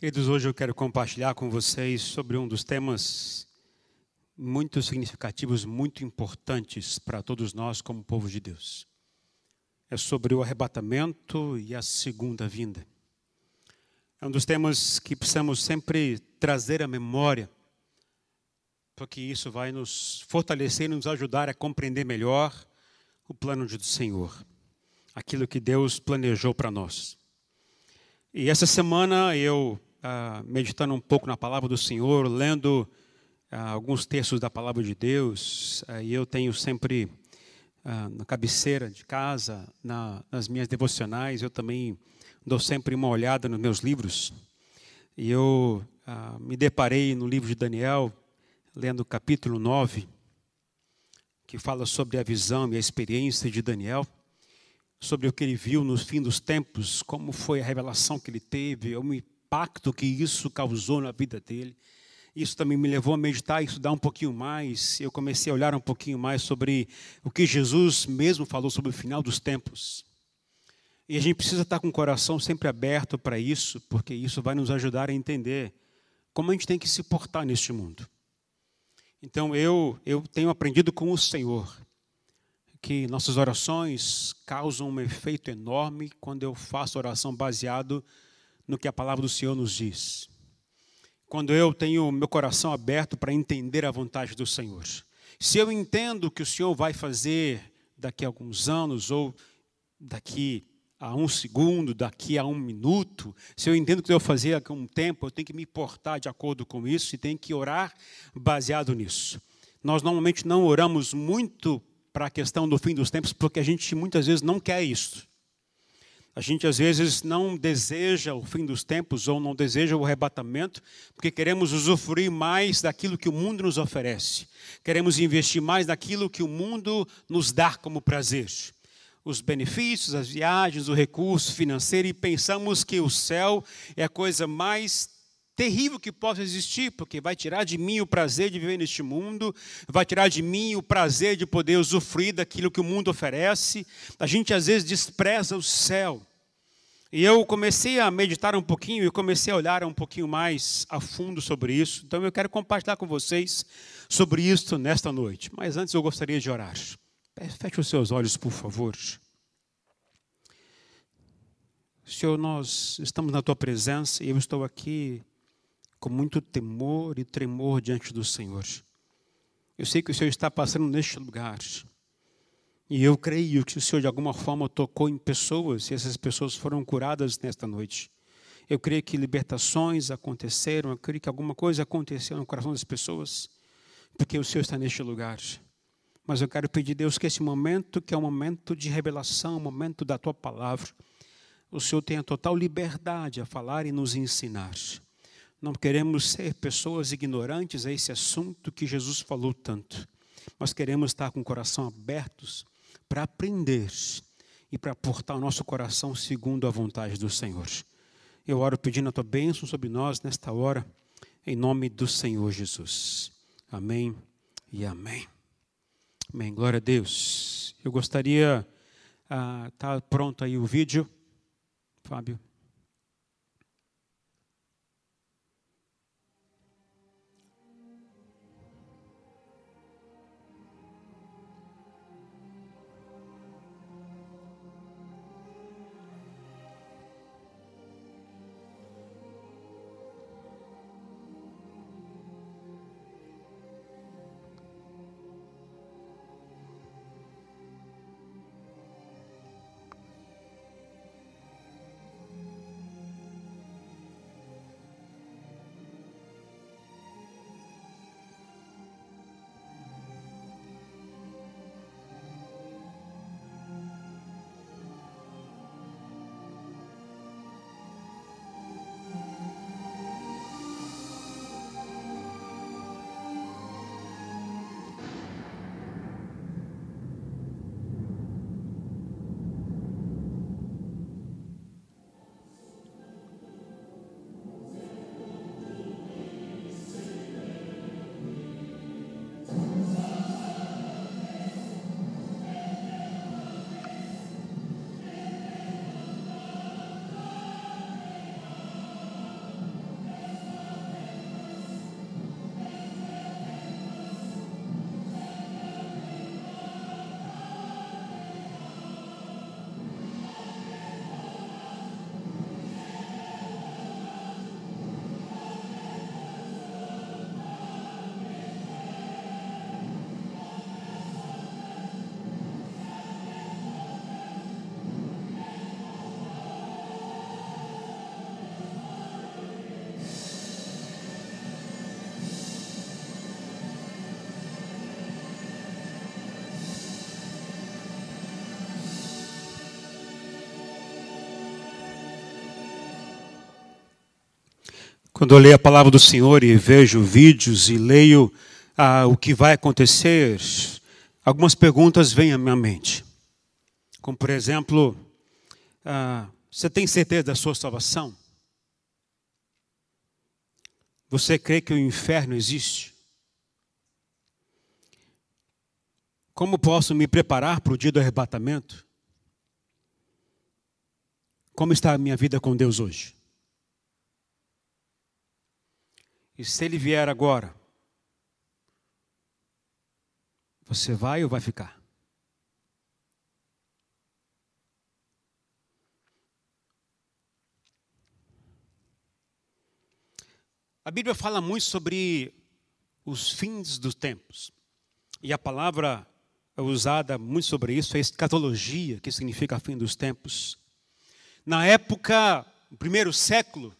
Queridos, hoje eu quero compartilhar com vocês sobre um dos temas muito significativos, muito importantes para todos nós como povo de Deus. É sobre o arrebatamento e a segunda vinda. É um dos temas que precisamos sempre trazer à memória, porque isso vai nos fortalecer e nos ajudar a compreender melhor o plano do Senhor, aquilo que Deus planejou para nós. E essa semana eu ah, meditando um pouco na palavra do Senhor, lendo ah, alguns textos da palavra de Deus, ah, e eu tenho sempre ah, na cabeceira de casa, na, nas minhas devocionais, eu também dou sempre uma olhada nos meus livros. E eu ah, me deparei no livro de Daniel, lendo o capítulo 9, que fala sobre a visão e a experiência de Daniel sobre o que ele viu no fim dos tempos, como foi a revelação que ele teve, o impacto que isso causou na vida dele. Isso também me levou a meditar e estudar um pouquinho mais. Eu comecei a olhar um pouquinho mais sobre o que Jesus mesmo falou sobre o final dos tempos. E a gente precisa estar com o coração sempre aberto para isso, porque isso vai nos ajudar a entender como a gente tem que se portar neste mundo. Então eu eu tenho aprendido com o Senhor que nossas orações causam um efeito enorme quando eu faço oração baseado no que a palavra do Senhor nos diz. Quando eu tenho meu coração aberto para entender a vontade do Senhor. Se eu entendo que o Senhor vai fazer daqui a alguns anos, ou daqui a um segundo, daqui a um minuto, se eu entendo que eu vou fazer daqui a um tempo, eu tenho que me portar de acordo com isso e tenho que orar baseado nisso. Nós normalmente não oramos muito para a questão do fim dos tempos, porque a gente muitas vezes não quer isso. A gente às vezes não deseja o fim dos tempos ou não deseja o arrebatamento, porque queremos usufruir mais daquilo que o mundo nos oferece. Queremos investir mais naquilo que o mundo nos dá como prazer. Os benefícios, as viagens, o recurso financeiro, e pensamos que o céu é a coisa mais terrível que possa existir, porque vai tirar de mim o prazer de viver neste mundo, vai tirar de mim o prazer de poder usufruir daquilo que o mundo oferece. A gente às vezes despreza o céu. E eu comecei a meditar um pouquinho e comecei a olhar um pouquinho mais a fundo sobre isso. Então eu quero compartilhar com vocês sobre isso nesta noite. Mas antes eu gostaria de orar. Feche os seus olhos, por favor. Senhor, nós estamos na tua presença e eu estou aqui com muito temor e tremor diante do Senhor. Eu sei que o Senhor está passando neste lugar. E eu creio que o Senhor de alguma forma tocou em pessoas e essas pessoas foram curadas nesta noite. Eu creio que libertações aconteceram, eu creio que alguma coisa aconteceu no coração das pessoas, porque o Senhor está neste lugar. Mas eu quero pedir Deus que esse momento, que é um momento de revelação, um momento da tua palavra, o Senhor tenha total liberdade a falar e nos ensinar. Não queremos ser pessoas ignorantes a esse assunto que Jesus falou tanto. Nós queremos estar com o coração abertos para aprender e para portar o nosso coração segundo a vontade do Senhor. Eu oro pedindo a tua bênção sobre nós nesta hora, em nome do Senhor Jesus. Amém e amém. Amém. Glória a Deus. Eu gostaria, ah, tá pronto aí o vídeo, Fábio. Quando eu leio a palavra do Senhor e vejo vídeos e leio ah, o que vai acontecer, algumas perguntas vêm à minha mente. Como, por exemplo, ah, você tem certeza da sua salvação? Você crê que o inferno existe? Como posso me preparar para o dia do arrebatamento? Como está a minha vida com Deus hoje? E se ele vier agora, você vai ou vai ficar? A Bíblia fala muito sobre os fins dos tempos. E a palavra usada muito sobre isso é escatologia, que significa fim dos tempos. Na época, no primeiro século,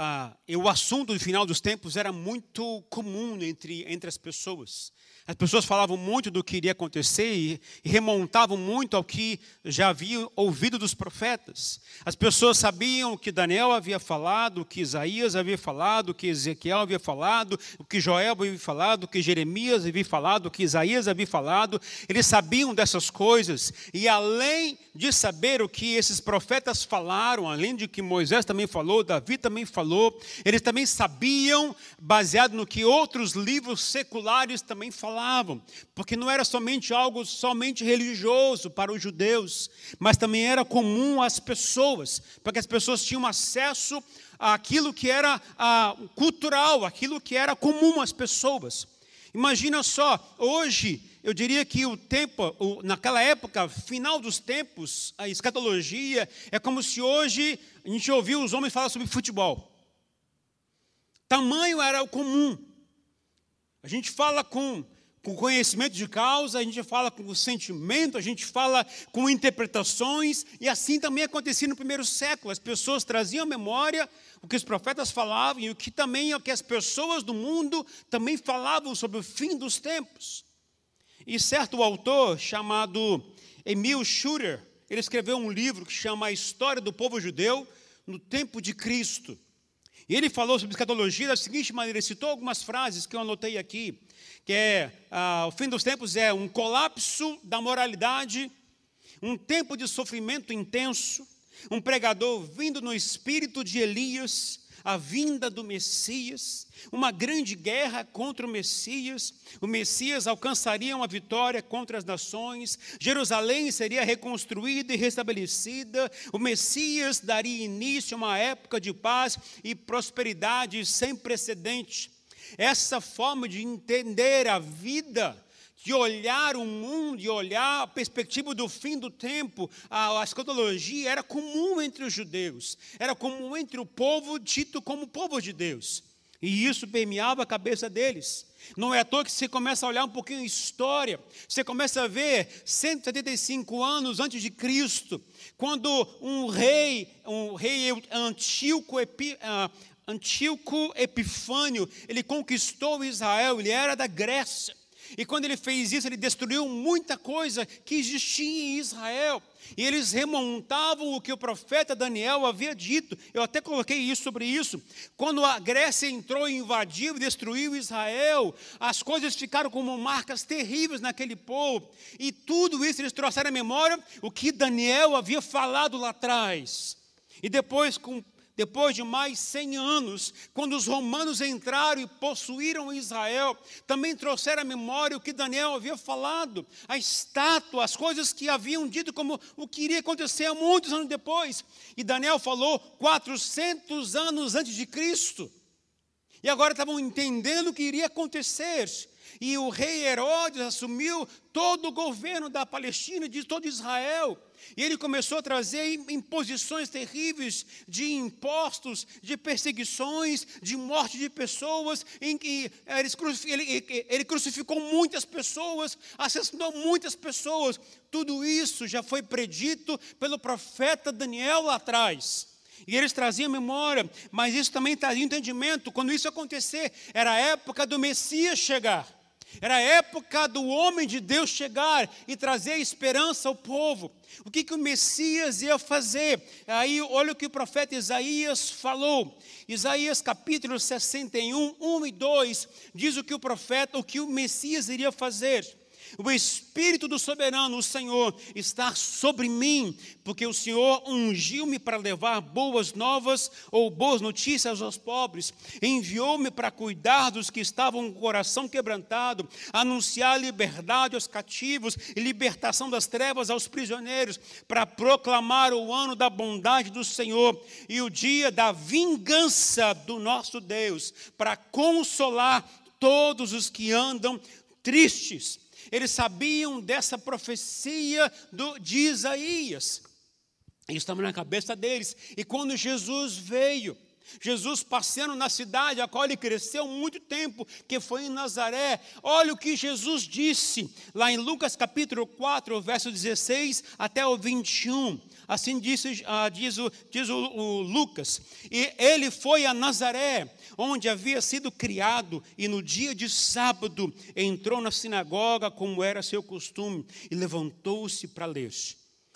ah, o assunto do final dos tempos era muito comum entre, entre as pessoas. As pessoas falavam muito do que iria acontecer e, e remontavam muito ao que já haviam ouvido dos profetas. As pessoas sabiam o que Daniel havia falado, o que Isaías havia falado, o que Ezequiel havia falado, o que Joel havia falado, o que Jeremias havia falado, o que Isaías havia falado. Eles sabiam dessas coisas e além de saber o que esses profetas falaram, além de que Moisés também falou, Davi também falou, eles também sabiam, baseado no que outros livros seculares também falavam, porque não era somente algo somente religioso para os judeus, mas também era comum às pessoas, porque as pessoas tinham acesso àquilo que era cultural, aquilo que era comum às pessoas. Imagina só, hoje eu diria que o tempo, naquela época, final dos tempos, a escatologia é como se hoje a gente ouviu os homens falar sobre futebol. Tamanho era o comum. A gente fala com, com conhecimento de causa, a gente fala com sentimento, a gente fala com interpretações, e assim também acontecia no primeiro século. As pessoas traziam à memória o que os profetas falavam e o que também o que as pessoas do mundo também falavam sobre o fim dos tempos. E certo autor chamado Emil Schurer, ele escreveu um livro que chama A História do Povo Judeu no Tempo de Cristo. E ele falou sobre escatologia da seguinte maneira, ele citou algumas frases que eu anotei aqui, que é, ah, o fim dos tempos é um colapso da moralidade, um tempo de sofrimento intenso, um pregador vindo no espírito de Elias, a vinda do Messias, uma grande guerra contra o Messias. O Messias alcançaria uma vitória contra as nações, Jerusalém seria reconstruída e restabelecida, o Messias daria início a uma época de paz e prosperidade sem precedente. Essa forma de entender a vida de olhar o mundo, de olhar a perspectiva do fim do tempo, a, a escatologia era comum entre os judeus, era comum entre o povo dito como povo de Deus. E isso permeava a cabeça deles. Não é à toa que você começa a olhar um pouquinho a história, você começa a ver 175 anos antes de Cristo, quando um rei, um rei Antíoco, Epi, uh, Antíoco Epifânio, ele conquistou Israel, ele era da Grécia. E quando ele fez isso, ele destruiu muita coisa que existia em Israel. E eles remontavam o que o profeta Daniel havia dito. Eu até coloquei isso sobre isso. Quando a Grécia entrou e invadiu e destruiu Israel, as coisas ficaram como marcas terríveis naquele povo. E tudo isso eles trouxeram à memória o que Daniel havia falado lá atrás. E depois, com depois de mais 100 anos, quando os romanos entraram e possuíram Israel, também trouxeram à memória o que Daniel havia falado, a estátua, as coisas que haviam dito como o que iria acontecer muitos anos depois. E Daniel falou 400 anos antes de Cristo. E agora estavam entendendo o que iria acontecer. E o rei Herodes assumiu todo o governo da Palestina de todo Israel. E ele começou a trazer imposições terríveis de impostos, de perseguições, de morte de pessoas, em que ele, ele crucificou muitas pessoas, assassinou muitas pessoas. Tudo isso já foi predito pelo profeta Daniel lá atrás. E eles traziam memória, mas isso também trazia entendimento. Quando isso acontecer, era a época do Messias chegar. Era a época do homem de Deus chegar e trazer esperança ao povo. O que, que o Messias ia fazer? Aí, olha o que o profeta Isaías falou. Isaías capítulo 61, 1 e 2, diz o que o profeta, o que o Messias iria fazer. O Espírito do Soberano, o Senhor, está sobre mim, porque o Senhor ungiu-me para levar boas novas ou boas notícias aos pobres, enviou-me para cuidar dos que estavam com o coração quebrantado, anunciar liberdade aos cativos e libertação das trevas aos prisioneiros, para proclamar o ano da bondade do Senhor e o dia da vingança do nosso Deus, para consolar todos os que andam tristes eles sabiam dessa profecia do, de Isaías. Isso estava na cabeça deles. E quando Jesus veio, Jesus passeando na cidade a qual ele cresceu muito tempo, que foi em Nazaré. Olha o que Jesus disse lá em Lucas capítulo 4, verso 16 até o 21. Assim disse, ah, diz, o, diz o, o Lucas. E ele foi a Nazaré, onde havia sido criado, e no dia de sábado entrou na sinagoga, como era seu costume, e levantou-se para ler.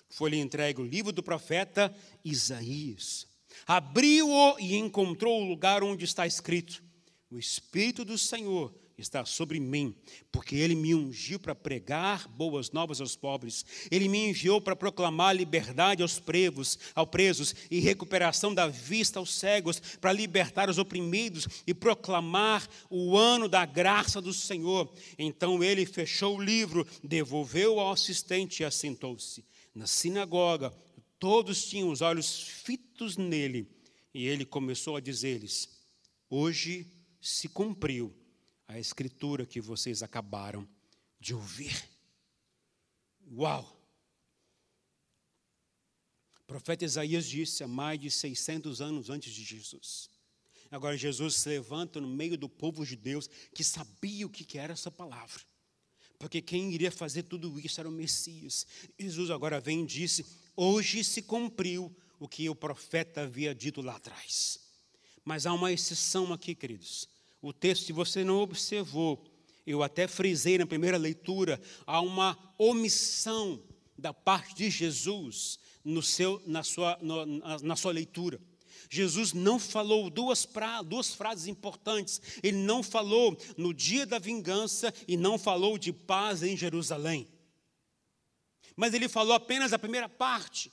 Foi-lhe entregue o livro do profeta Isaías. Abriu-o e encontrou o lugar onde está escrito: O Espírito do Senhor está sobre mim, porque ele me ungiu para pregar boas novas aos pobres. Ele me enviou para proclamar liberdade aos presos, aos presos e recuperação da vista aos cegos, para libertar os oprimidos e proclamar o ano da graça do Senhor. Então ele fechou o livro, devolveu ao assistente e assentou-se. Na sinagoga, Todos tinham os olhos fitos nele, e ele começou a dizer-lhes: Hoje se cumpriu a escritura que vocês acabaram de ouvir. Uau! O profeta Isaías disse há mais de 600 anos antes de Jesus. Agora Jesus se levanta no meio do povo de Deus que sabia o que era essa palavra. Porque quem iria fazer tudo isso era o Messias. Jesus agora vem e disse: Hoje se cumpriu o que o profeta havia dito lá atrás. Mas há uma exceção aqui, queridos. O texto, se você não observou, eu até frisei na primeira leitura, há uma omissão da parte de Jesus no seu, na, sua, no, na, na sua leitura. Jesus não falou duas, pra, duas frases importantes. Ele não falou no dia da vingança e não falou de paz em Jerusalém mas ele falou apenas a primeira parte.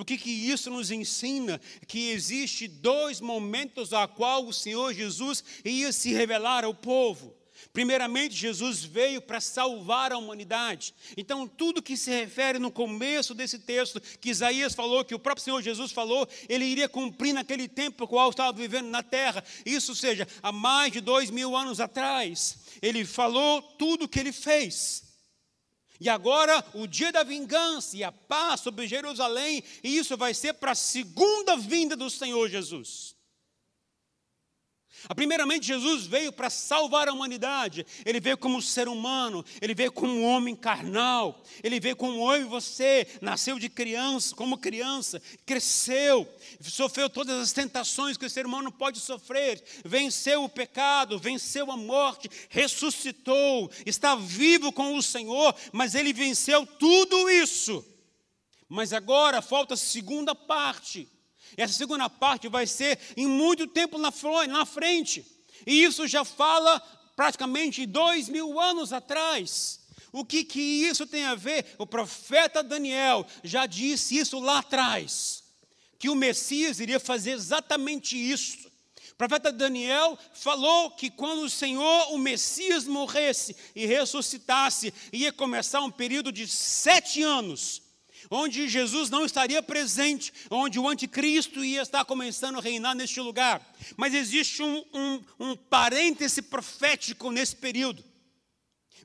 O que, que isso nos ensina? Que existe dois momentos a qual o Senhor Jesus ia se revelar ao povo. Primeiramente, Jesus veio para salvar a humanidade. Então, tudo que se refere no começo desse texto, que Isaías falou, que o próprio Senhor Jesus falou, ele iria cumprir naquele tempo qual estava vivendo na terra. Isso seja, há mais de dois mil anos atrás. Ele falou tudo o que ele fez. E agora o dia da vingança e a paz sobre Jerusalém, e isso vai ser para a segunda vinda do Senhor Jesus. Primeiramente, Jesus veio para salvar a humanidade. Ele veio como ser humano, ele veio como homem carnal, ele veio como eu e você, nasceu de criança, como criança, cresceu, sofreu todas as tentações que o ser humano pode sofrer, venceu o pecado, venceu a morte, ressuscitou, está vivo com o Senhor, mas ele venceu tudo isso. Mas agora falta a segunda parte essa segunda parte vai ser em muito tempo na frente. E isso já fala praticamente dois mil anos atrás. O que, que isso tem a ver? O profeta Daniel já disse isso lá atrás, que o Messias iria fazer exatamente isso. O profeta Daniel falou que quando o Senhor, o Messias, morresse e ressuscitasse, ia começar um período de sete anos onde Jesus não estaria presente, onde o anticristo ia estar começando a reinar neste lugar. Mas existe um, um, um parêntese profético nesse período.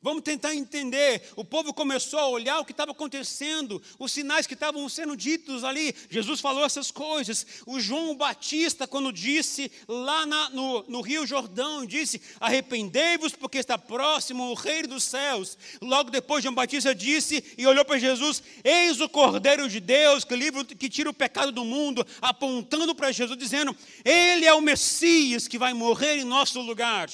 Vamos tentar entender. O povo começou a olhar o que estava acontecendo, os sinais que estavam sendo ditos ali. Jesus falou essas coisas. O João Batista, quando disse lá na, no, no Rio Jordão, disse: Arrependei-vos, porque está próximo o Rei dos céus. Logo depois, João Batista disse e olhou para Jesus: Eis o Cordeiro de Deus, que, que tira o pecado do mundo, apontando para Jesus, dizendo: Ele é o Messias que vai morrer em nosso lugar.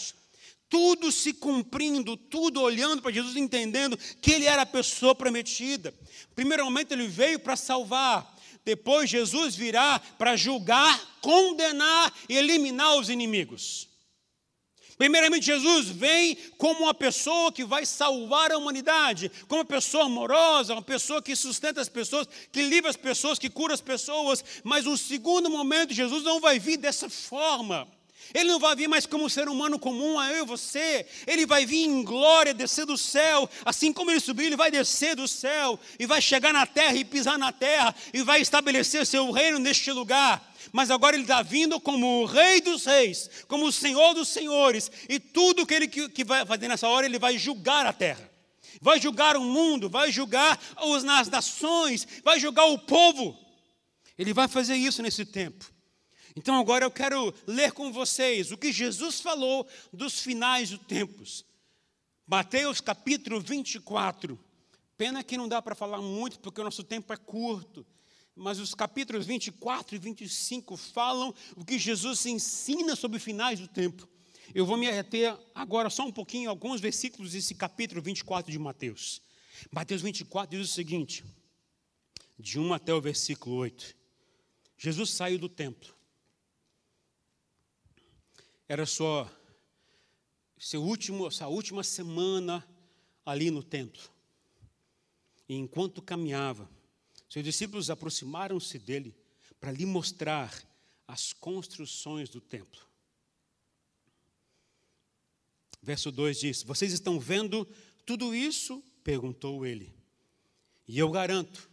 Tudo se cumprindo, tudo olhando para Jesus, entendendo que ele era a pessoa prometida. Primeiramente, ele veio para salvar, depois, Jesus virá para julgar, condenar e eliminar os inimigos. Primeiramente, Jesus vem como uma pessoa que vai salvar a humanidade, como uma pessoa amorosa, uma pessoa que sustenta as pessoas, que livra as pessoas, que cura as pessoas. Mas no segundo momento, Jesus não vai vir dessa forma. Ele não vai vir mais como um ser humano comum, a eu e você. Ele vai vir em glória, descer do céu. Assim como ele subiu, ele vai descer do céu e vai chegar na terra e pisar na terra e vai estabelecer seu reino neste lugar. Mas agora ele está vindo como o Rei dos Reis, como o Senhor dos Senhores. E tudo que ele que, que vai fazer nessa hora, ele vai julgar a terra. Vai julgar o mundo, vai julgar as nações, vai julgar o povo. Ele vai fazer isso nesse tempo. Então agora eu quero ler com vocês o que Jesus falou dos finais dos tempos. Mateus capítulo 24. Pena que não dá para falar muito, porque o nosso tempo é curto. Mas os capítulos 24 e 25 falam o que Jesus ensina sobre finais do tempo. Eu vou me reter agora só um pouquinho, alguns versículos desse capítulo 24 de Mateus. Mateus 24 diz o seguinte, de 1 até o versículo 8. Jesus saiu do templo era sua, seu último, sua última semana ali no templo. E enquanto caminhava, seus discípulos aproximaram-se dele para lhe mostrar as construções do templo. Verso 2 diz: Vocês estão vendo tudo isso? perguntou ele. E eu garanto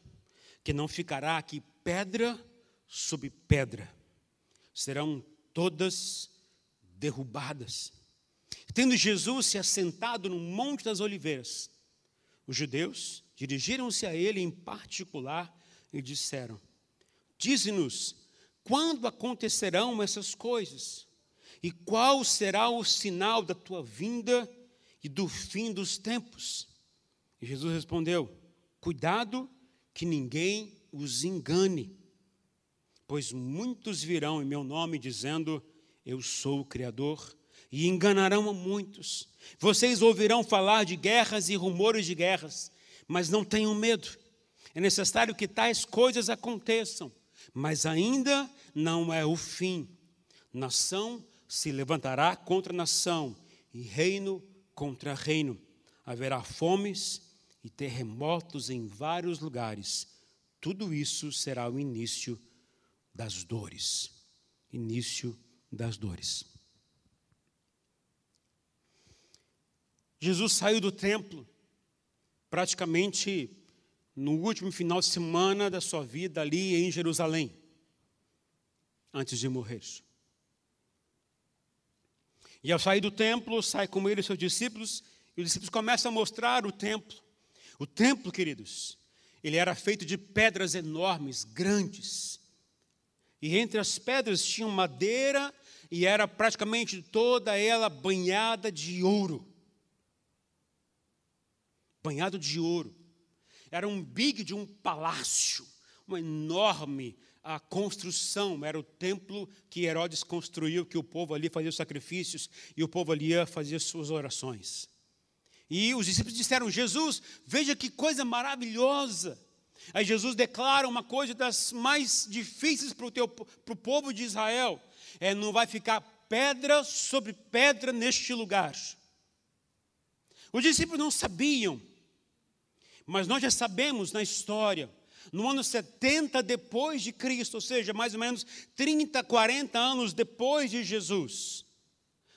que não ficará aqui pedra sobre pedra, serão todas derrubadas. Tendo Jesus se assentado no Monte das Oliveiras, os judeus dirigiram-se a ele em particular e disseram: Dize-nos quando acontecerão essas coisas e qual será o sinal da tua vinda e do fim dos tempos. E Jesus respondeu: Cuidado que ninguém os engane, pois muitos virão em meu nome dizendo: eu sou o Criador, e enganarão a muitos. Vocês ouvirão falar de guerras e rumores de guerras, mas não tenham medo. É necessário que tais coisas aconteçam, mas ainda não é o fim. Nação se levantará contra nação, e reino contra reino. Haverá fomes e terremotos em vários lugares. Tudo isso será o início das dores. Início das dores. Jesus saiu do templo praticamente no último final de semana da sua vida ali em Jerusalém, antes de morrer. E ao sair do templo, sai com ele seus discípulos, e os discípulos começam a mostrar o templo. O templo, queridos, ele era feito de pedras enormes, grandes. E entre as pedras tinha madeira e era praticamente toda ela banhada de ouro. Banhado de ouro. Era um big de um palácio, uma enorme a construção, era o templo que Herodes construiu, que o povo ali fazia os sacrifícios e o povo ali ia fazer suas orações. E os discípulos disseram: Jesus, veja que coisa maravilhosa. Aí Jesus declara uma coisa das mais difíceis para o, teu, para o povo de Israel: é, não vai ficar pedra sobre pedra neste lugar. Os discípulos não sabiam, mas nós já sabemos na história. No ano 70 depois de Cristo, ou seja, mais ou menos 30, 40 anos depois de Jesus,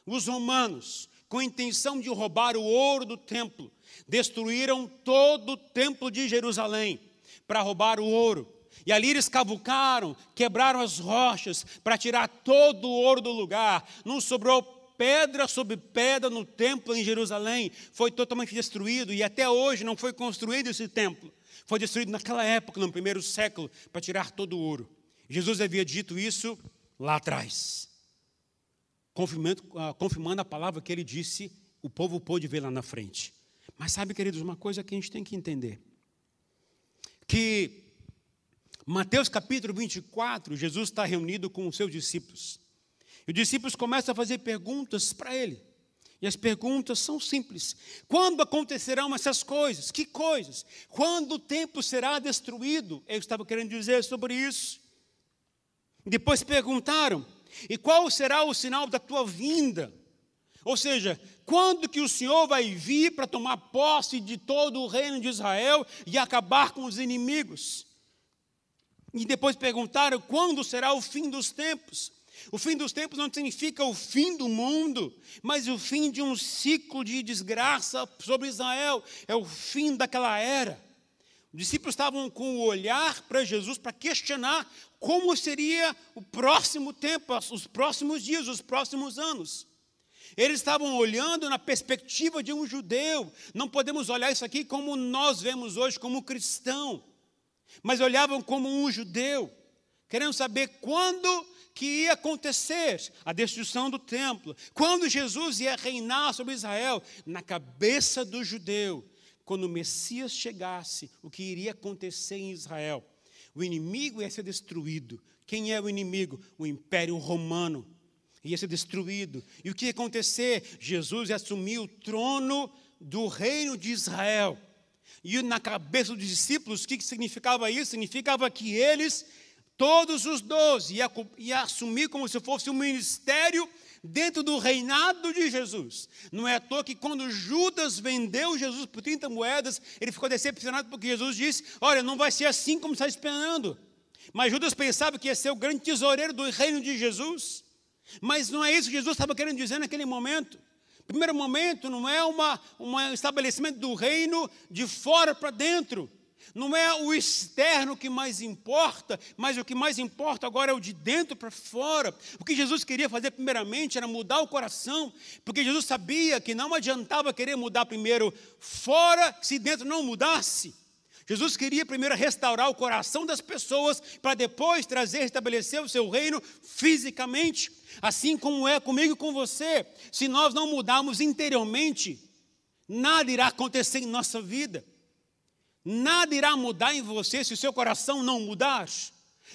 os romanos, com a intenção de roubar o ouro do templo, destruíram todo o templo de Jerusalém para roubar o ouro. E ali eles cavucaram, quebraram as rochas para tirar todo o ouro do lugar. Não sobrou pedra sobre pedra no templo em Jerusalém. Foi totalmente destruído e até hoje não foi construído esse templo. Foi destruído naquela época, no primeiro século, para tirar todo o ouro. Jesus havia dito isso lá atrás, confirmando, ah, confirmando a palavra que ele disse, o povo pôde ver lá na frente. Mas sabe, queridos, uma coisa que a gente tem que entender: que Mateus capítulo 24, Jesus está reunido com os seus discípulos. E os discípulos começam a fazer perguntas para ele. E as perguntas são simples: quando acontecerão essas coisas? Que coisas? Quando o templo será destruído? Eu estava querendo dizer sobre isso. Depois perguntaram: e qual será o sinal da tua vinda? Ou seja, quando que o Senhor vai vir para tomar posse de todo o reino de Israel e acabar com os inimigos? E depois perguntaram quando será o fim dos tempos. O fim dos tempos não significa o fim do mundo, mas o fim de um ciclo de desgraça sobre Israel. É o fim daquela era. Os discípulos estavam com o olhar para Jesus para questionar como seria o próximo tempo, os próximos dias, os próximos anos. Eles estavam olhando na perspectiva de um judeu. Não podemos olhar isso aqui como nós vemos hoje, como cristão, mas olhavam como um judeu, querendo saber quando que ia acontecer a destruição do templo, quando Jesus ia reinar sobre Israel, na cabeça do judeu, quando o Messias chegasse, o que iria acontecer em Israel. O inimigo ia ser destruído. Quem é o inimigo? O Império Romano ia ser destruído. E o que ia acontecer? Jesus ia assumir o trono do reino de Israel. E na cabeça dos discípulos, o que significava isso? Significava que eles todos os doze, ia, ia assumir como se fosse um ministério dentro do reinado de Jesus. Não é à toa que quando Judas vendeu Jesus por 30 moedas, ele ficou decepcionado porque Jesus disse: Olha, não vai ser assim como está esperando. Mas Judas pensava que ia ser o grande tesoureiro do reino de Jesus. Mas não é isso que Jesus estava querendo dizer naquele momento. Primeiro momento não é uma, um estabelecimento do reino de fora para dentro. Não é o externo que mais importa, mas o que mais importa agora é o de dentro para fora. O que Jesus queria fazer primeiramente era mudar o coração, porque Jesus sabia que não adiantava querer mudar primeiro fora se dentro não mudasse. Jesus queria primeiro restaurar o coração das pessoas para depois trazer, estabelecer o seu reino fisicamente, assim como é comigo e com você. Se nós não mudarmos interiormente, nada irá acontecer em nossa vida. Nada irá mudar em você se o seu coração não mudar.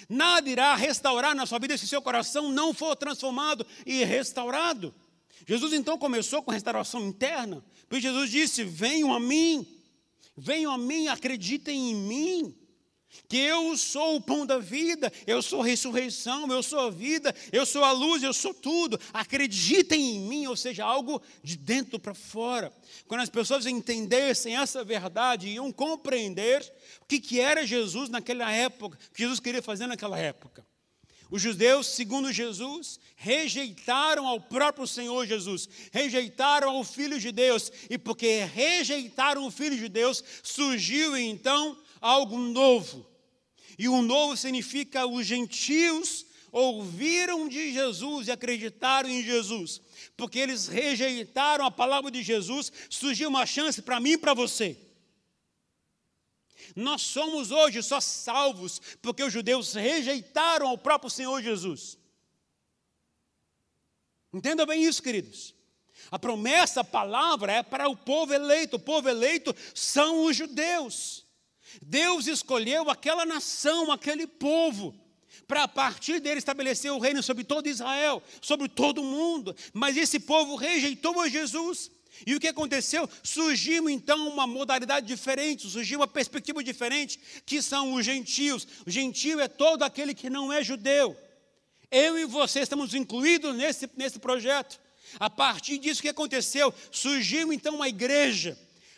Nada irá restaurar na sua vida se o seu coração não for transformado e restaurado. Jesus então começou com restauração interna, porque Jesus disse: Venham a mim, venham a mim, acreditem em mim que eu sou o pão da vida, eu sou ressurreição, eu sou a vida, eu sou a luz, eu sou tudo. Acreditem em mim, ou seja, algo de dentro para fora. Quando as pessoas entendessem essa verdade, iam compreender o que, que era Jesus naquela época, o que Jesus queria fazer naquela época. Os judeus, segundo Jesus, rejeitaram ao próprio Senhor Jesus, rejeitaram ao Filho de Deus, e porque rejeitaram o Filho de Deus, surgiu então algo novo. E o novo significa os gentios ouviram de Jesus e acreditaram em Jesus. Porque eles rejeitaram a palavra de Jesus, surgiu uma chance para mim e para você. Nós somos hoje só salvos porque os judeus rejeitaram ao próprio Senhor Jesus. Entenda bem isso, queridos. A promessa, a palavra é para o povo eleito. O povo eleito são os judeus. Deus escolheu aquela nação, aquele povo, para a partir dele estabelecer o reino sobre todo Israel, sobre todo o mundo. Mas esse povo rejeitou a Jesus. E o que aconteceu? Surgiu então uma modalidade diferente, surgiu uma perspectiva diferente, que são os gentios. O gentio é todo aquele que não é judeu. Eu e você estamos incluídos nesse, nesse projeto. A partir disso, que aconteceu? Surgiu então uma igreja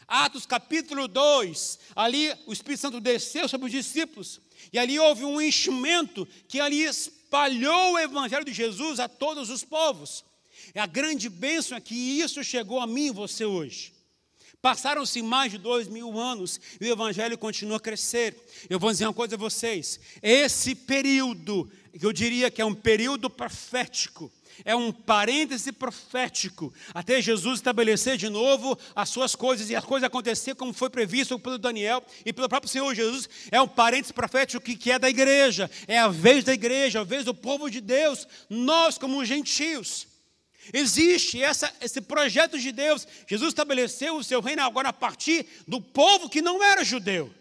Atos capítulo 2, ali o Espírito Santo desceu sobre os discípulos, e ali houve um enchimento que ali espalhou o Evangelho de Jesus a todos os povos. E a grande bênção é que isso chegou a mim e você hoje. Passaram-se mais de dois mil anos e o Evangelho continua a crescer. Eu vou dizer uma coisa a vocês: esse período, que eu diria que é um período profético, é um parêntese profético, até Jesus estabelecer de novo as suas coisas e as coisas acontecer como foi previsto pelo Daniel e pelo próprio Senhor Jesus. É um parêntese profético que, que é da igreja, é a vez da igreja, a vez do povo de Deus, nós como gentios. Existe essa, esse projeto de Deus. Jesus estabeleceu o seu reino agora a partir do povo que não era judeu.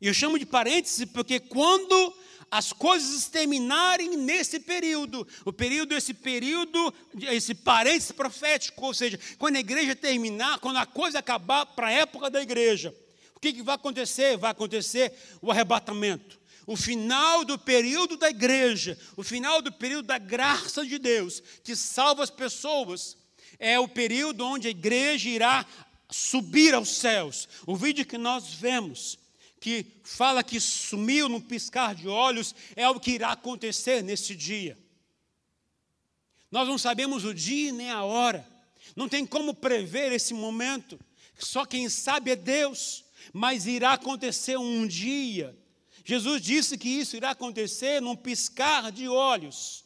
E eu chamo de parêntese porque quando as coisas terminarem nesse período. O período, esse período, esse parênteses profético, ou seja, quando a igreja terminar, quando a coisa acabar para a época da igreja. O que, que vai acontecer? Vai acontecer o arrebatamento. O final do período da igreja, o final do período da graça de Deus, que salva as pessoas, é o período onde a igreja irá subir aos céus. O vídeo que nós vemos, que fala que sumiu num piscar de olhos, é o que irá acontecer nesse dia. Nós não sabemos o dia nem a hora, não tem como prever esse momento, só quem sabe é Deus, mas irá acontecer um dia Jesus disse que isso irá acontecer num piscar de olhos.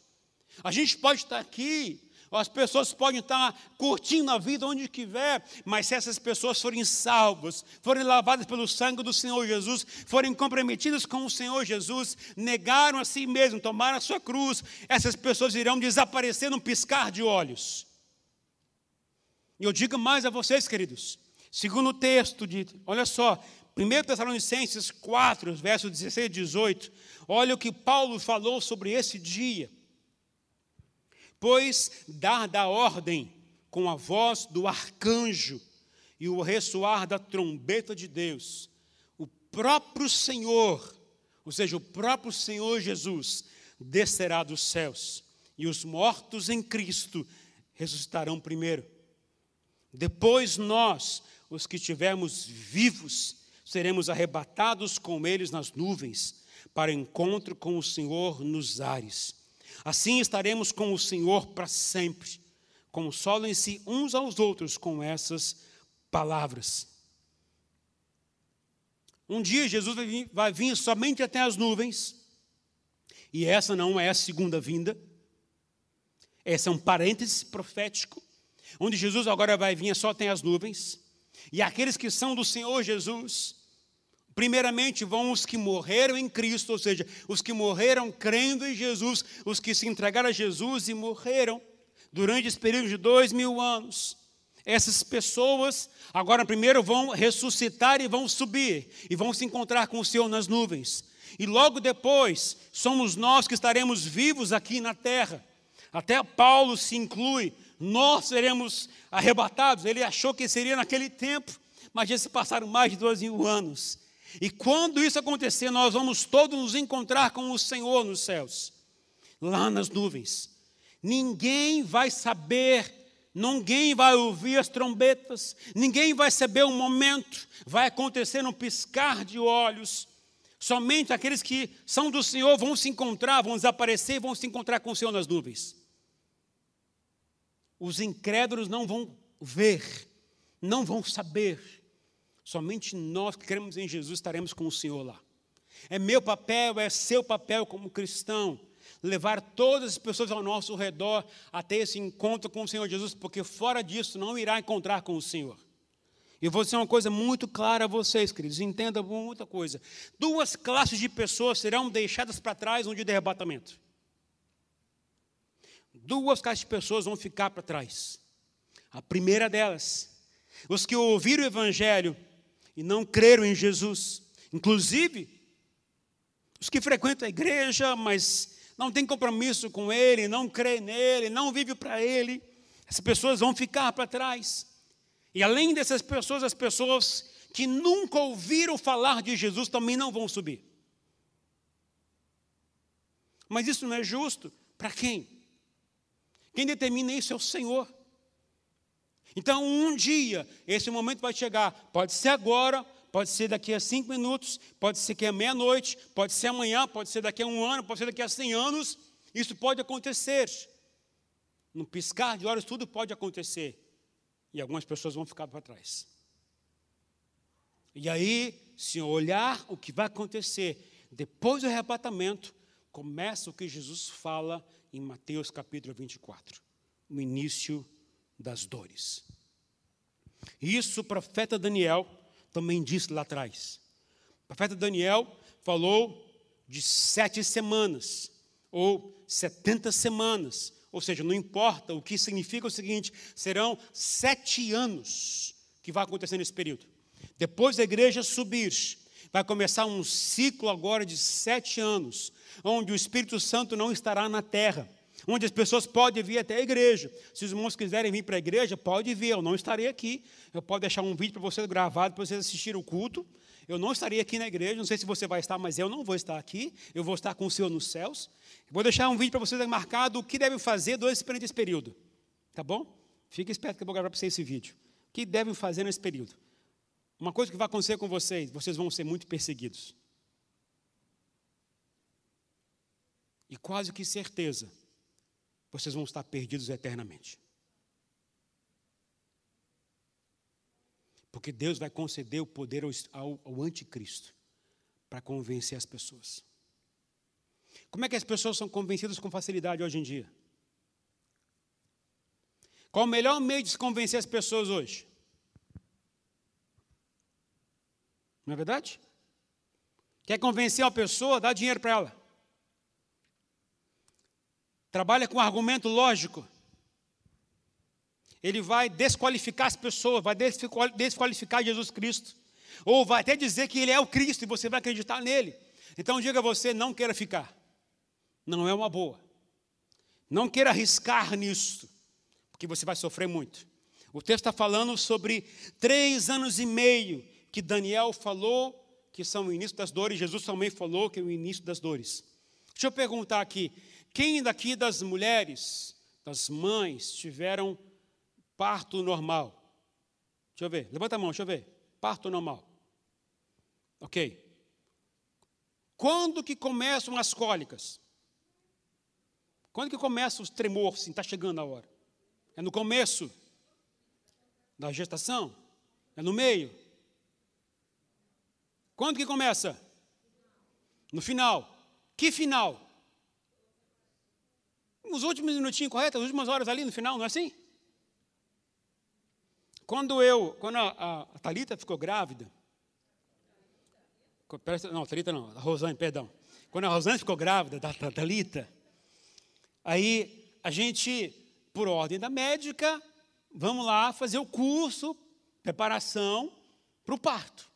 A gente pode estar aqui, as pessoas podem estar curtindo a vida onde quiser, mas se essas pessoas forem salvas, forem lavadas pelo sangue do Senhor Jesus, forem comprometidas com o Senhor Jesus, negaram a si mesmo, tomaram a sua cruz, essas pessoas irão desaparecer num piscar de olhos. E eu digo mais a vocês, queridos, segundo o texto de, olha só, 1 Tessalonicenses 4, versos 16 e 18, olha o que Paulo falou sobre esse dia. Pois dar da ordem com a voz do arcanjo e o ressoar da trombeta de Deus, o próprio Senhor, ou seja, o próprio Senhor Jesus, descerá dos céus, e os mortos em Cristo ressuscitarão primeiro. Depois nós, os que estivermos vivos, seremos arrebatados com eles nas nuvens, para encontro com o Senhor nos ares. Assim estaremos com o Senhor para sempre. Consolem-se uns aos outros com essas palavras. Um dia Jesus vai vir, somente até as nuvens, e essa não é a segunda vinda, esse é um parêntese profético, onde Jesus agora vai vir só até as nuvens, e aqueles que são do Senhor Jesus Primeiramente vão os que morreram em Cristo, ou seja, os que morreram crendo em Jesus, os que se entregaram a Jesus e morreram durante esse período de dois mil anos. Essas pessoas agora primeiro vão ressuscitar e vão subir, e vão se encontrar com o Senhor nas nuvens. E logo depois, somos nós que estaremos vivos aqui na terra. Até Paulo se inclui, nós seremos arrebatados. Ele achou que seria naquele tempo, mas já se passaram mais de dois mil anos. E quando isso acontecer, nós vamos todos nos encontrar com o Senhor nos céus, lá nas nuvens. Ninguém vai saber, ninguém vai ouvir as trombetas, ninguém vai saber o momento, vai acontecer num piscar de olhos. Somente aqueles que são do Senhor vão se encontrar, vão desaparecer e vão se encontrar com o Senhor nas nuvens. Os incrédulos não vão ver, não vão saber Somente nós que cremos em Jesus estaremos com o Senhor lá. É meu papel, é seu papel como cristão, levar todas as pessoas ao nosso redor até esse encontro com o Senhor Jesus, porque fora disso não irá encontrar com o Senhor. E vou dizer uma coisa muito clara a vocês, queridos, entendam muita coisa. Duas classes de pessoas serão deixadas para trás no dia do arrebatamento. Duas classes de pessoas vão ficar para trás. A primeira delas, os que ouviram o Evangelho e não creram em Jesus. Inclusive, os que frequentam a igreja, mas não têm compromisso com Ele, não creem nele, não vivem para Ele, essas pessoas vão ficar para trás. E além dessas pessoas, as pessoas que nunca ouviram falar de Jesus também não vão subir. Mas isso não é justo. Para quem? Quem determina isso é o Senhor. Então, um dia, esse momento vai chegar. Pode ser agora, pode ser daqui a cinco minutos, pode ser que é meia-noite, pode ser amanhã, pode ser daqui a um ano, pode ser daqui a cem anos. Isso pode acontecer. No piscar de olhos, tudo pode acontecer. E algumas pessoas vão ficar para trás. E aí, se olhar o que vai acontecer depois do arrebatamento, começa o que Jesus fala em Mateus capítulo 24, no início das dores. Isso o profeta Daniel também disse lá atrás. O profeta Daniel falou de sete semanas, ou setenta semanas, ou seja, não importa, o que significa o seguinte: serão sete anos que vai acontecer nesse período. Depois da igreja subir, Vai começar um ciclo agora de sete anos, onde o Espírito Santo não estará na terra, onde as pessoas podem vir até a igreja. Se os irmãos quiserem vir para a igreja, pode vir, eu não estarei aqui. Eu posso deixar um vídeo para vocês gravado para vocês assistirem o culto. Eu não estarei aqui na igreja, não sei se você vai estar, mas eu não vou estar aqui. Eu vou estar com o Senhor nos céus. vou deixar um vídeo para vocês marcado o que devem fazer durante esse período. Tá bom? Fique esperto que eu vou gravar para vocês esse vídeo. O que devem fazer nesse período? Uma coisa que vai acontecer com vocês, vocês vão ser muito perseguidos. E quase que certeza, vocês vão estar perdidos eternamente. Porque Deus vai conceder o poder ao, ao, ao anticristo para convencer as pessoas. Como é que as pessoas são convencidas com facilidade hoje em dia? Qual o melhor meio de se convencer as pessoas hoje? Não é verdade? Quer convencer uma pessoa, dá dinheiro para ela. Trabalha com argumento lógico. Ele vai desqualificar as pessoas, vai desqualificar Jesus Cristo. Ou vai até dizer que ele é o Cristo e você vai acreditar nele. Então diga a você, não queira ficar. Não é uma boa. Não queira arriscar nisso, porque você vai sofrer muito. O texto está falando sobre três anos e meio que Daniel falou que são o início das dores, Jesus também falou que é o início das dores. Deixa eu perguntar aqui: quem daqui das mulheres, das mães, tiveram parto normal? Deixa eu ver, levanta a mão, deixa eu ver. Parto normal. Ok. Quando que começam as cólicas? Quando que começa os tremores? Está chegando a hora. É no começo da gestação? É no meio? Quando que começa? No final. Que final? Nos últimos minutinhos, correto? As últimas horas ali no final, não é assim? Quando eu, quando a, a Thalita ficou grávida, não, Thalita não, a Rosane, perdão. Quando a Rosane ficou grávida da, da Thalita, aí a gente, por ordem da médica, vamos lá fazer o curso, preparação para o parto.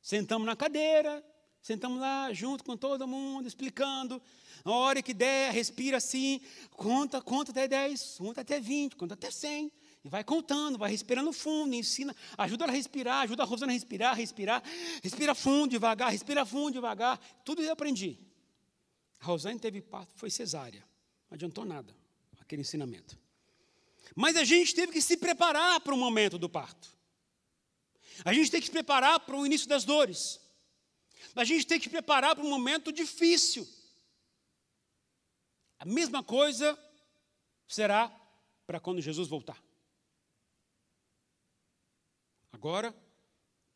Sentamos na cadeira, sentamos lá junto com todo mundo, explicando. A hora que der, respira assim, conta, conta até 10, conta até 20, conta até 100. E vai contando, vai respirando fundo, ensina, ajuda ela a respirar, ajuda a Rosana a respirar, respirar, respira fundo, devagar, respira fundo, devagar. Tudo eu aprendi. A Rosane teve parto, foi cesárea. Não adiantou nada aquele ensinamento. Mas a gente teve que se preparar para o momento do parto. A gente tem que se preparar para o início das dores. A gente tem que preparar para um momento difícil. A mesma coisa será para quando Jesus voltar. Agora,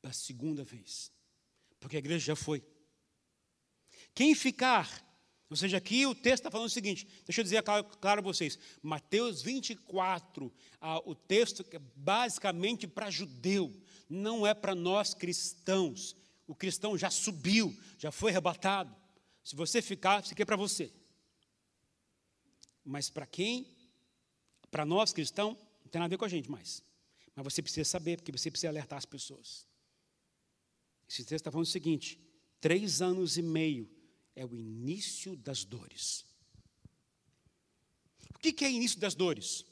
da segunda vez. Porque a igreja já foi. Quem ficar, ou seja, aqui o texto está falando o seguinte, deixa eu dizer claro, claro a vocês, Mateus 24, ah, o texto é basicamente para judeu, não é para nós cristãos. O cristão já subiu, já foi arrebatado. Se você ficar, isso aqui é para você. Mas para quem? Para nós cristãos, não tem nada a ver com a gente mais. Mas você precisa saber, porque você precisa alertar as pessoas. Esse texto está falando o seguinte: três anos e meio é o início das dores. O que é início das dores?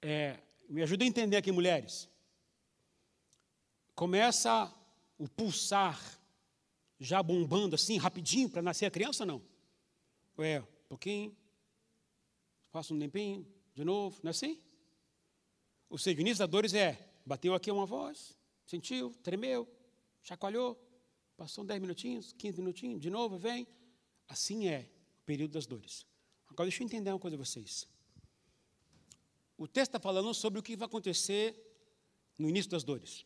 É, me ajuda a entender aqui, mulheres começa o pulsar já bombando assim, rapidinho, para nascer a criança ou não? Ou é, um pouquinho, passa um tempinho, de novo, não é assim? O seja, o início da dores é, bateu aqui uma voz, sentiu, tremeu, chacoalhou, passou 10 minutinhos, 15 minutinhos, de novo vem. Assim é o período das dores. Agora deixa eu entender uma coisa a vocês. O texto está falando sobre o que vai acontecer no início das dores.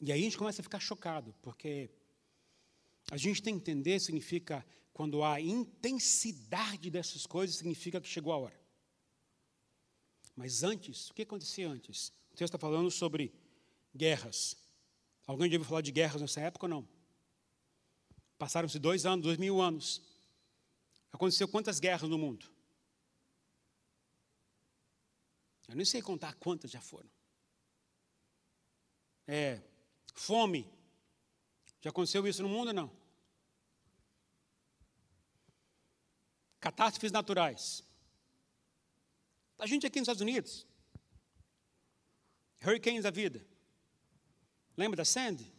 E aí a gente começa a ficar chocado, porque a gente tem que entender, significa, quando há intensidade dessas coisas, significa que chegou a hora. Mas antes, o que acontecia antes? O texto está falando sobre guerras. Alguém já ouviu falar de guerras nessa época ou não? Passaram-se dois anos, dois mil anos. Aconteceu quantas guerras no mundo? Eu nem sei contar quantas já foram. É, Fome. Já aconteceu isso no mundo ou não? Catástrofes naturais. A gente aqui nos Estados Unidos, hurricanes da vida. Lembra da Sandy?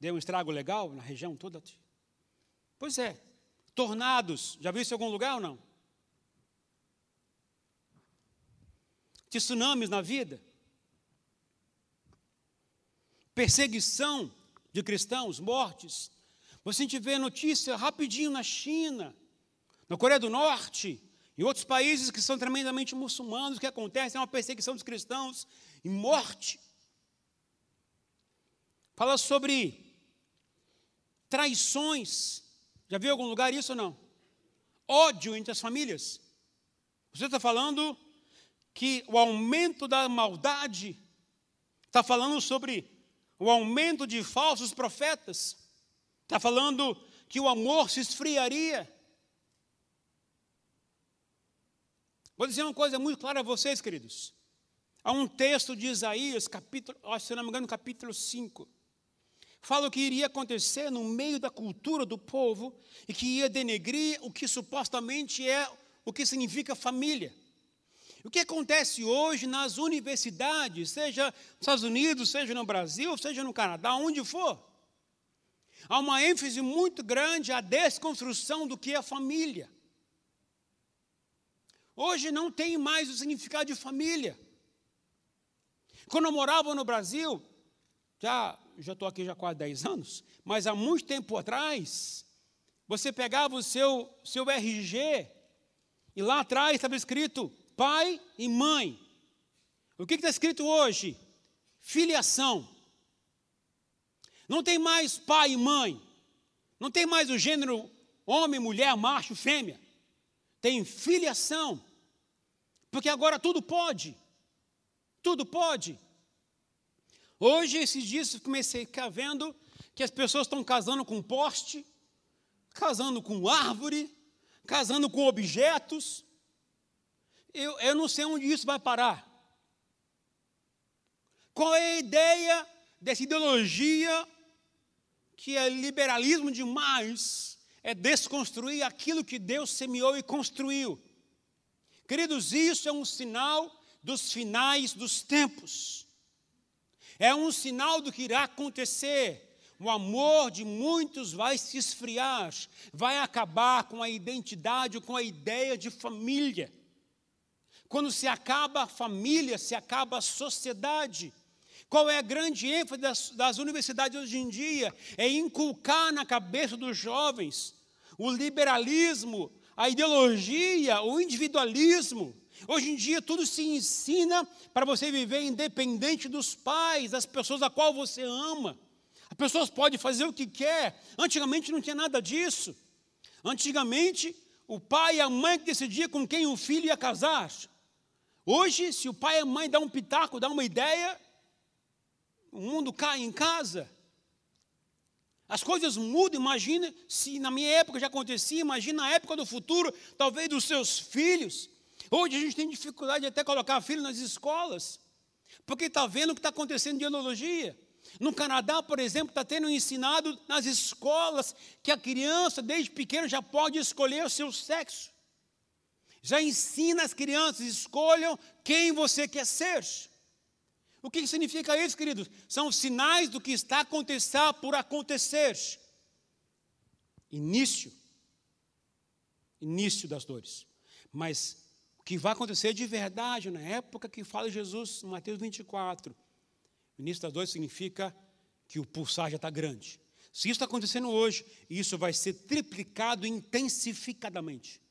Deu um estrago legal na região toda. Pois é. Tornados. Já viu isso em algum lugar ou não? Tsunamis na vida. Perseguição de cristãos, mortes. Você vê notícia rapidinho na China, na Coreia do Norte, em outros países que são tremendamente muçulmanos, o que acontece é uma perseguição dos cristãos e morte. Fala sobre traições. Já viu algum lugar isso ou não? Ódio entre as famílias. Você está falando que o aumento da maldade está falando sobre o aumento de falsos profetas, está falando que o amor se esfriaria. Vou dizer uma coisa muito clara a vocês, queridos. Há um texto de Isaías, capítulo, se não me engano, capítulo 5 fala o que iria acontecer no meio da cultura do povo e que ia denegrir o que supostamente é o que significa família. O que acontece hoje nas universidades, seja nos Estados Unidos, seja no Brasil, seja no Canadá, onde for, há uma ênfase muito grande à desconstrução do que é família. Hoje não tem mais o significado de família. Quando eu morava no Brasil, já já estou aqui já quase 10 anos, mas há muito tempo atrás, você pegava o seu, seu RG e lá atrás estava escrito pai e mãe. O que está escrito hoje? Filiação. Não tem mais pai e mãe. Não tem mais o gênero homem, mulher, macho, fêmea. Tem filiação. Porque agora tudo pode. Tudo pode. Hoje, esses dias, comecei a vendo que as pessoas estão casando com poste, casando com árvore, casando com objetos. Eu, eu não sei onde isso vai parar. Qual é a ideia dessa ideologia que é liberalismo demais? É desconstruir aquilo que Deus semeou e construiu. Queridos, isso é um sinal dos finais dos tempos é um sinal do que irá acontecer. O amor de muitos vai se esfriar, vai acabar com a identidade, com a ideia de família. Quando se acaba a família, se acaba a sociedade. Qual é a grande ênfase das, das universidades hoje em dia? É inculcar na cabeça dos jovens o liberalismo, a ideologia, o individualismo. Hoje em dia tudo se ensina para você viver independente dos pais, das pessoas a qual você ama. As pessoas podem fazer o que quer. Antigamente não tinha nada disso. Antigamente o pai e a mãe que decidiam com quem o filho ia casar. Hoje, se o pai e a mãe dão um pitaco, dão uma ideia, o mundo cai em casa. As coisas mudam, imagina se na minha época já acontecia, imagina na época do futuro, talvez dos seus filhos. Hoje a gente tem dificuldade de até colocar filho nas escolas, porque está vendo o que está acontecendo de ideologia. No Canadá, por exemplo, está tendo ensinado nas escolas que a criança, desde pequena, já pode escolher o seu sexo. Já ensina as crianças, escolham quem você quer ser. O que significa isso, queridos? São sinais do que está acontecendo por acontecer. Início. Início das dores. Mas o que vai acontecer de verdade na época que fala Jesus, Mateus 24. O início das dores significa que o pulsar já está grande. Se isso está acontecendo hoje, isso vai ser triplicado intensificadamente.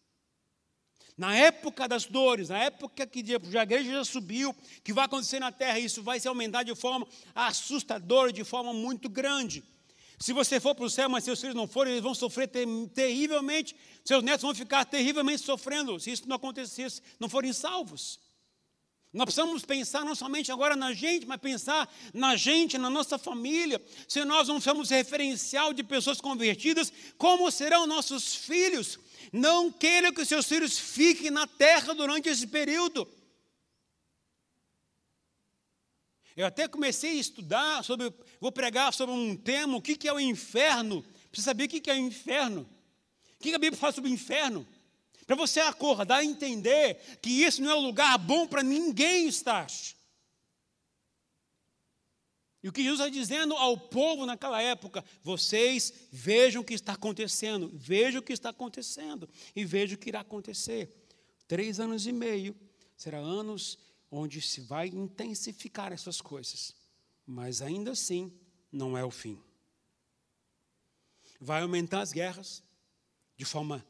Na época das dores, na época que a igreja já subiu, que vai acontecer na terra, isso vai se aumentar de forma assustadora, de forma muito grande. Se você for para o céu, mas seus filhos não forem, eles vão sofrer ter, terrivelmente. Seus netos vão ficar terrivelmente sofrendo se isso não acontecesse, não forem salvos. Nós precisamos pensar não somente agora na gente, mas pensar na gente, na nossa família. Se nós não somos referencial de pessoas convertidas, como serão nossos filhos? Não queira que seus filhos fiquem na terra durante esse período. Eu até comecei a estudar sobre, vou pregar sobre um tema, o que, é o inferno. Precisa saber o que, é o inferno. O que, que a Bíblia fala sobre o inferno? Para você acordar e entender que isso não é um lugar bom para ninguém estar. E o que Jesus está dizendo ao povo naquela época: vocês vejam o que está acontecendo, vejam o que está acontecendo e vejam o que irá acontecer. Três anos e meio será anos onde se vai intensificar essas coisas, mas ainda assim não é o fim. Vai aumentar as guerras de forma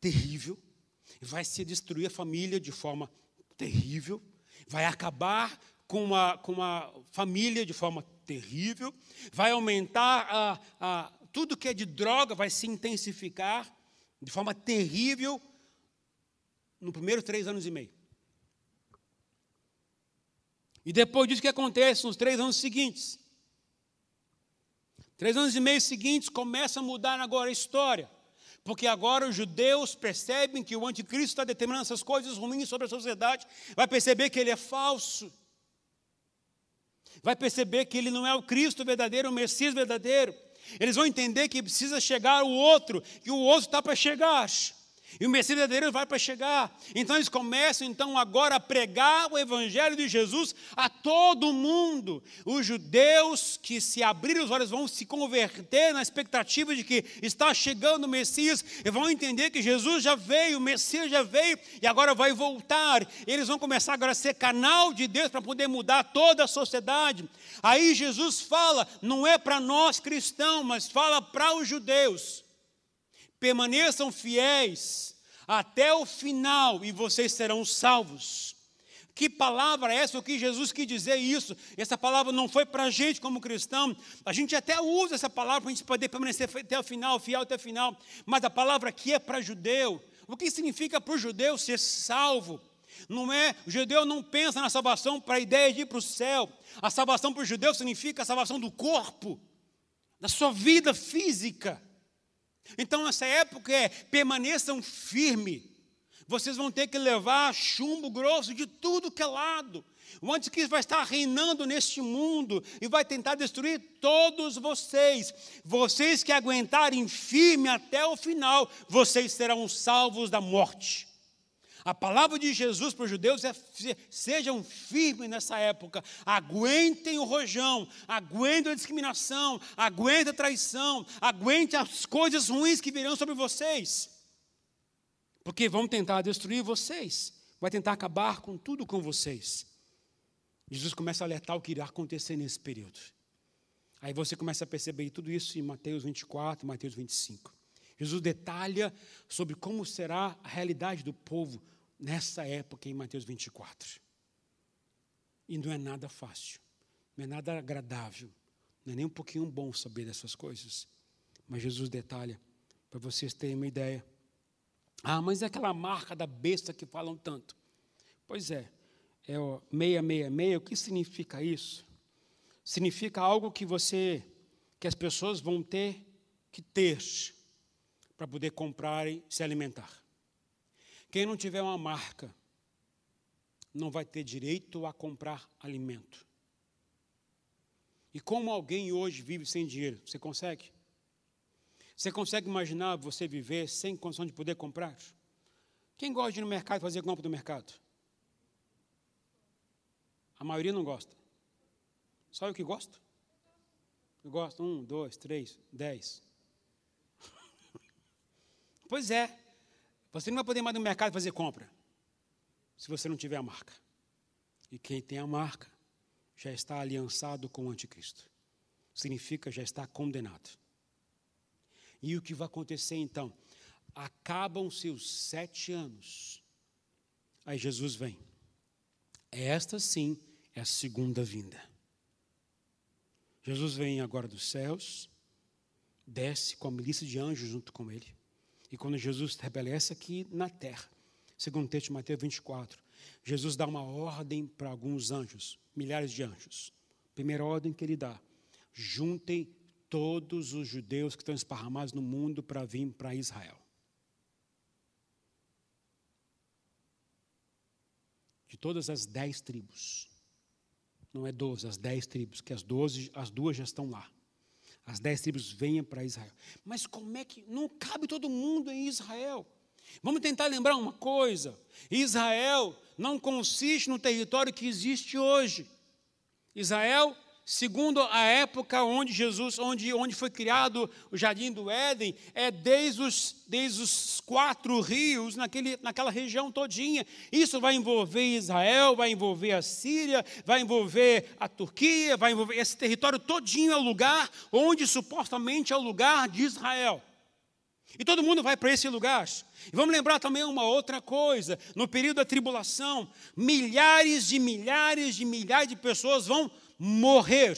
terrível, vai se destruir a família de forma terrível, vai acabar com uma, com uma família de forma terrível, vai aumentar a, a, tudo que é de droga, vai se intensificar de forma terrível no primeiro três anos e meio. E depois disso, o que acontece nos três anos seguintes? Três anos e meio seguintes começa a mudar agora a história. Porque agora os judeus percebem que o anticristo está determinando essas coisas ruins sobre a sociedade, vai perceber que ele é falso vai perceber que ele não é o Cristo verdadeiro, o Messias verdadeiro. Eles vão entender que precisa chegar o outro, que o outro está para chegar. E o Messias verdadeiro vai para chegar. Então eles começam então agora a pregar o evangelho de Jesus a todo mundo. Os judeus que se abrirem os olhos vão se converter na expectativa de que está chegando o Messias e vão entender que Jesus já veio, o Messias já veio e agora vai voltar. Eles vão começar agora a ser canal de Deus para poder mudar toda a sociedade. Aí Jesus fala, não é para nós cristãos, mas fala para os judeus permaneçam fiéis até o final e vocês serão salvos. Que palavra é essa? O que Jesus quis dizer isso? Essa palavra não foi para a gente como cristão. A gente até usa essa palavra para a gente poder permanecer até o final, fiel até o final. Mas a palavra aqui é para judeu. O que significa para o judeu ser salvo? Não é, o judeu não pensa na salvação para a ideia de ir para o céu. A salvação para o judeu significa a salvação do corpo, da sua vida física. Então, nessa época é permaneçam firme. Vocês vão ter que levar chumbo grosso de tudo que é lado. O anticristo vai estar reinando neste mundo e vai tentar destruir todos vocês. Vocês que aguentarem firme até o final, vocês serão salvos da morte. A palavra de Jesus para os judeus é: sejam firmes nessa época, aguentem o rojão, aguentem a discriminação, aguentem a traição, aguentem as coisas ruins que virão sobre vocês, porque vão tentar destruir vocês, vai tentar acabar com tudo com vocês. Jesus começa a alertar o que irá acontecer nesse período. Aí você começa a perceber tudo isso em Mateus 24, Mateus 25. Jesus detalha sobre como será a realidade do povo nessa época em Mateus 24. E não é nada fácil, não é nada agradável, não é nem um pouquinho bom saber dessas coisas. Mas Jesus detalha, para vocês terem uma ideia. Ah, mas é aquela marca da besta que falam tanto. Pois é, é o 666, o que significa isso? Significa algo que você, que as pessoas vão ter que ter para poder comprar e se alimentar. Quem não tiver uma marca não vai ter direito a comprar alimento. E como alguém hoje vive sem dinheiro? Você consegue? Você consegue imaginar você viver sem condição de poder comprar? Quem gosta de ir no mercado fazer compra do mercado? A maioria não gosta. Só eu que gosto? Eu gosto. Um, dois, três, dez. pois é. Você não vai poder mais no mercado fazer compra se você não tiver a marca. E quem tem a marca já está aliançado com o anticristo. Significa já está condenado. E o que vai acontecer então? Acabam-se os sete anos. Aí Jesus vem. Esta sim é a segunda vinda. Jesus vem agora dos céus, desce com a milícia de anjos junto com ele. E quando Jesus estabelece aqui na terra, segundo o texto de Mateus 24, Jesus dá uma ordem para alguns anjos, milhares de anjos. Primeira ordem que ele dá: juntem todos os judeus que estão esparramados no mundo para vir para Israel. De todas as dez tribos. Não é doze, as dez tribos, que as doze, as duas já estão lá. As dez tribos venham para Israel. Mas como é que. Não cabe todo mundo em Israel. Vamos tentar lembrar uma coisa: Israel não consiste no território que existe hoje. Israel segundo a época onde Jesus, onde, onde foi criado o Jardim do Éden, é desde os, desde os quatro rios, naquele, naquela região todinha. Isso vai envolver Israel, vai envolver a Síria, vai envolver a Turquia, vai envolver esse território todinho é o lugar onde supostamente é o lugar de Israel. E todo mundo vai para esse lugar. E vamos lembrar também uma outra coisa: no período da tribulação, milhares de milhares de milhares de pessoas vão morrer.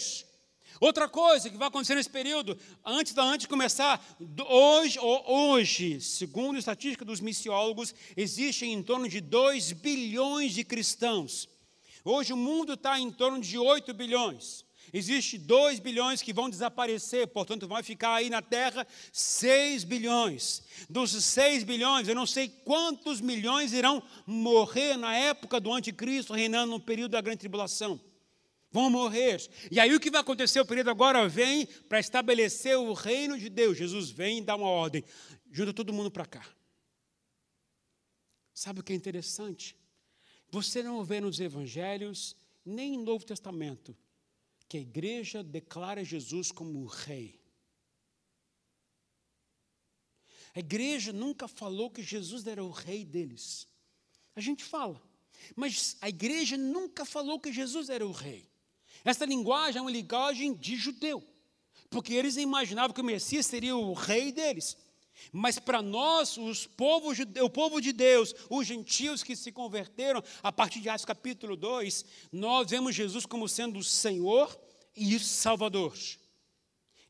Outra coisa que vai acontecer nesse período, antes da antes de começar, hoje, hoje, segundo a estatística dos missiólogos, existem em torno de 2 bilhões de cristãos. Hoje o mundo está em torno de 8 bilhões. Existe 2 bilhões que vão desaparecer, portanto, vai ficar aí na Terra 6 bilhões. Dos 6 bilhões, eu não sei quantos milhões irão morrer na época do anticristo, reinando no período da grande tribulação vão morrer. E aí o que vai acontecer? O período agora vem para estabelecer o reino de Deus. Jesus vem e dá uma ordem. Junta todo mundo para cá. Sabe o que é interessante? Você não vê nos evangelhos, nem no Novo Testamento, que a igreja declara Jesus como rei. A igreja nunca falou que Jesus era o rei deles. A gente fala, mas a igreja nunca falou que Jesus era o rei. Essa linguagem é uma linguagem de judeu, porque eles imaginavam que o Messias seria o rei deles. Mas para nós, os povos, o povo de Deus, os gentios que se converteram, a partir de Atos capítulo 2, nós vemos Jesus como sendo o Senhor e Salvador.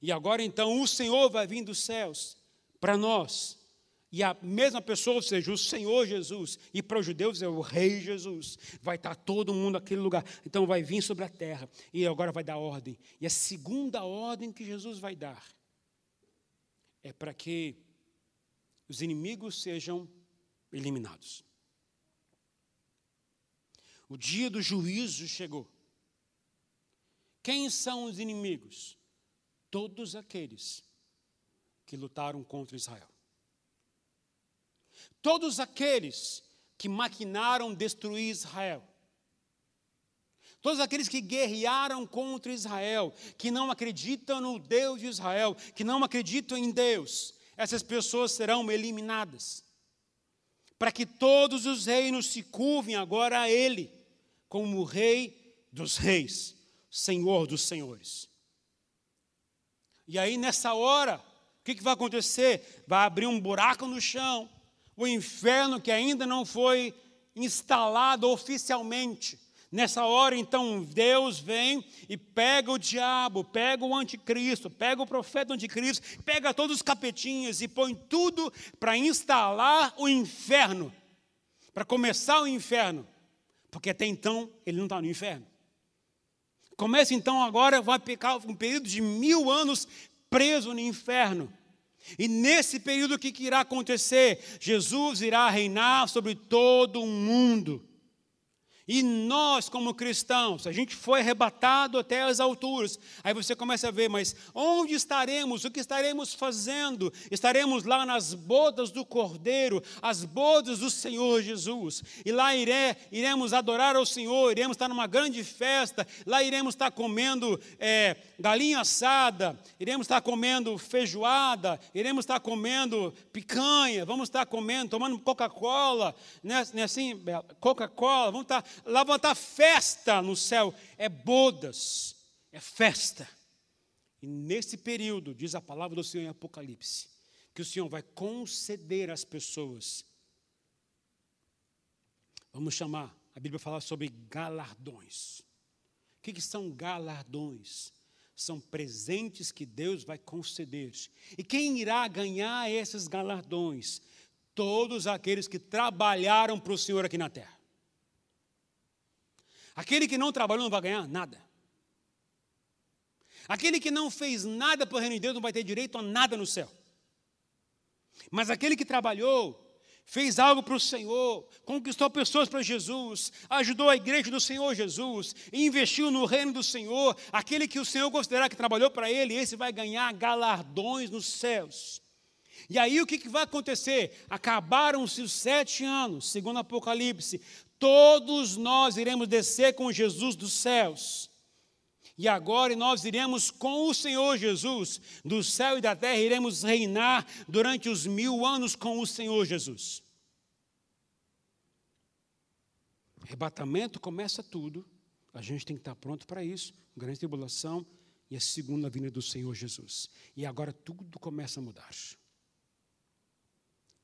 E agora então o Senhor vai vir dos céus para nós e a mesma pessoa, ou seja, o Senhor Jesus, e para os judeus é o Rei Jesus, vai estar todo mundo naquele lugar. Então vai vir sobre a terra e agora vai dar ordem. E a segunda ordem que Jesus vai dar é para que os inimigos sejam eliminados. O dia do juízo chegou. Quem são os inimigos? Todos aqueles que lutaram contra Israel. Todos aqueles que maquinaram destruir Israel. Todos aqueles que guerrearam contra Israel, que não acreditam no Deus de Israel, que não acreditam em Deus, essas pessoas serão eliminadas. Para que todos os reinos se curvem agora a Ele, como o Rei dos Reis, Senhor dos Senhores. E aí, nessa hora, o que, que vai acontecer? Vai abrir um buraco no chão, o inferno que ainda não foi instalado oficialmente. Nessa hora, então, Deus vem e pega o diabo, pega o anticristo, pega o profeta anticristo, pega todos os capetinhas e põe tudo para instalar o inferno, para começar o inferno, porque até então ele não está no inferno. Começa então agora, vai pegar um período de mil anos preso no inferno. E nesse período, o que irá acontecer? Jesus irá reinar sobre todo o mundo. E nós, como cristãos, a gente foi arrebatado até as alturas. Aí você começa a ver, mas onde estaremos? O que estaremos fazendo? Estaremos lá nas bodas do Cordeiro, as bodas do Senhor Jesus. E lá iré, iremos adorar ao Senhor, iremos estar numa grande festa. Lá iremos estar comendo é, galinha assada, iremos estar comendo feijoada, iremos estar comendo picanha, vamos estar comendo, tomando Coca-Cola, né, né assim, Coca-Cola, vamos estar estar festa no céu, é bodas, é festa. E nesse período, diz a palavra do Senhor em Apocalipse, que o Senhor vai conceder às pessoas, vamos chamar, a Bíblia fala sobre galardões. O que, que são galardões? São presentes que Deus vai conceder. E quem irá ganhar esses galardões? Todos aqueles que trabalharam para o Senhor aqui na terra. Aquele que não trabalhou não vai ganhar nada. Aquele que não fez nada para o reino de Deus não vai ter direito a nada no céu. Mas aquele que trabalhou, fez algo para o Senhor, conquistou pessoas para Jesus, ajudou a igreja do Senhor Jesus, investiu no reino do Senhor, aquele que o Senhor considerar que trabalhou para ele, esse vai ganhar galardões nos céus. E aí o que, que vai acontecer? Acabaram-se os sete anos, segundo Apocalipse, todos nós iremos descer com Jesus dos céus. E agora nós iremos com o Senhor Jesus, do céu e da terra, iremos reinar durante os mil anos com o Senhor Jesus. Arrebatamento começa tudo, a gente tem que estar pronto para isso, grande tribulação e a segunda vinda do Senhor Jesus. E agora tudo começa a mudar.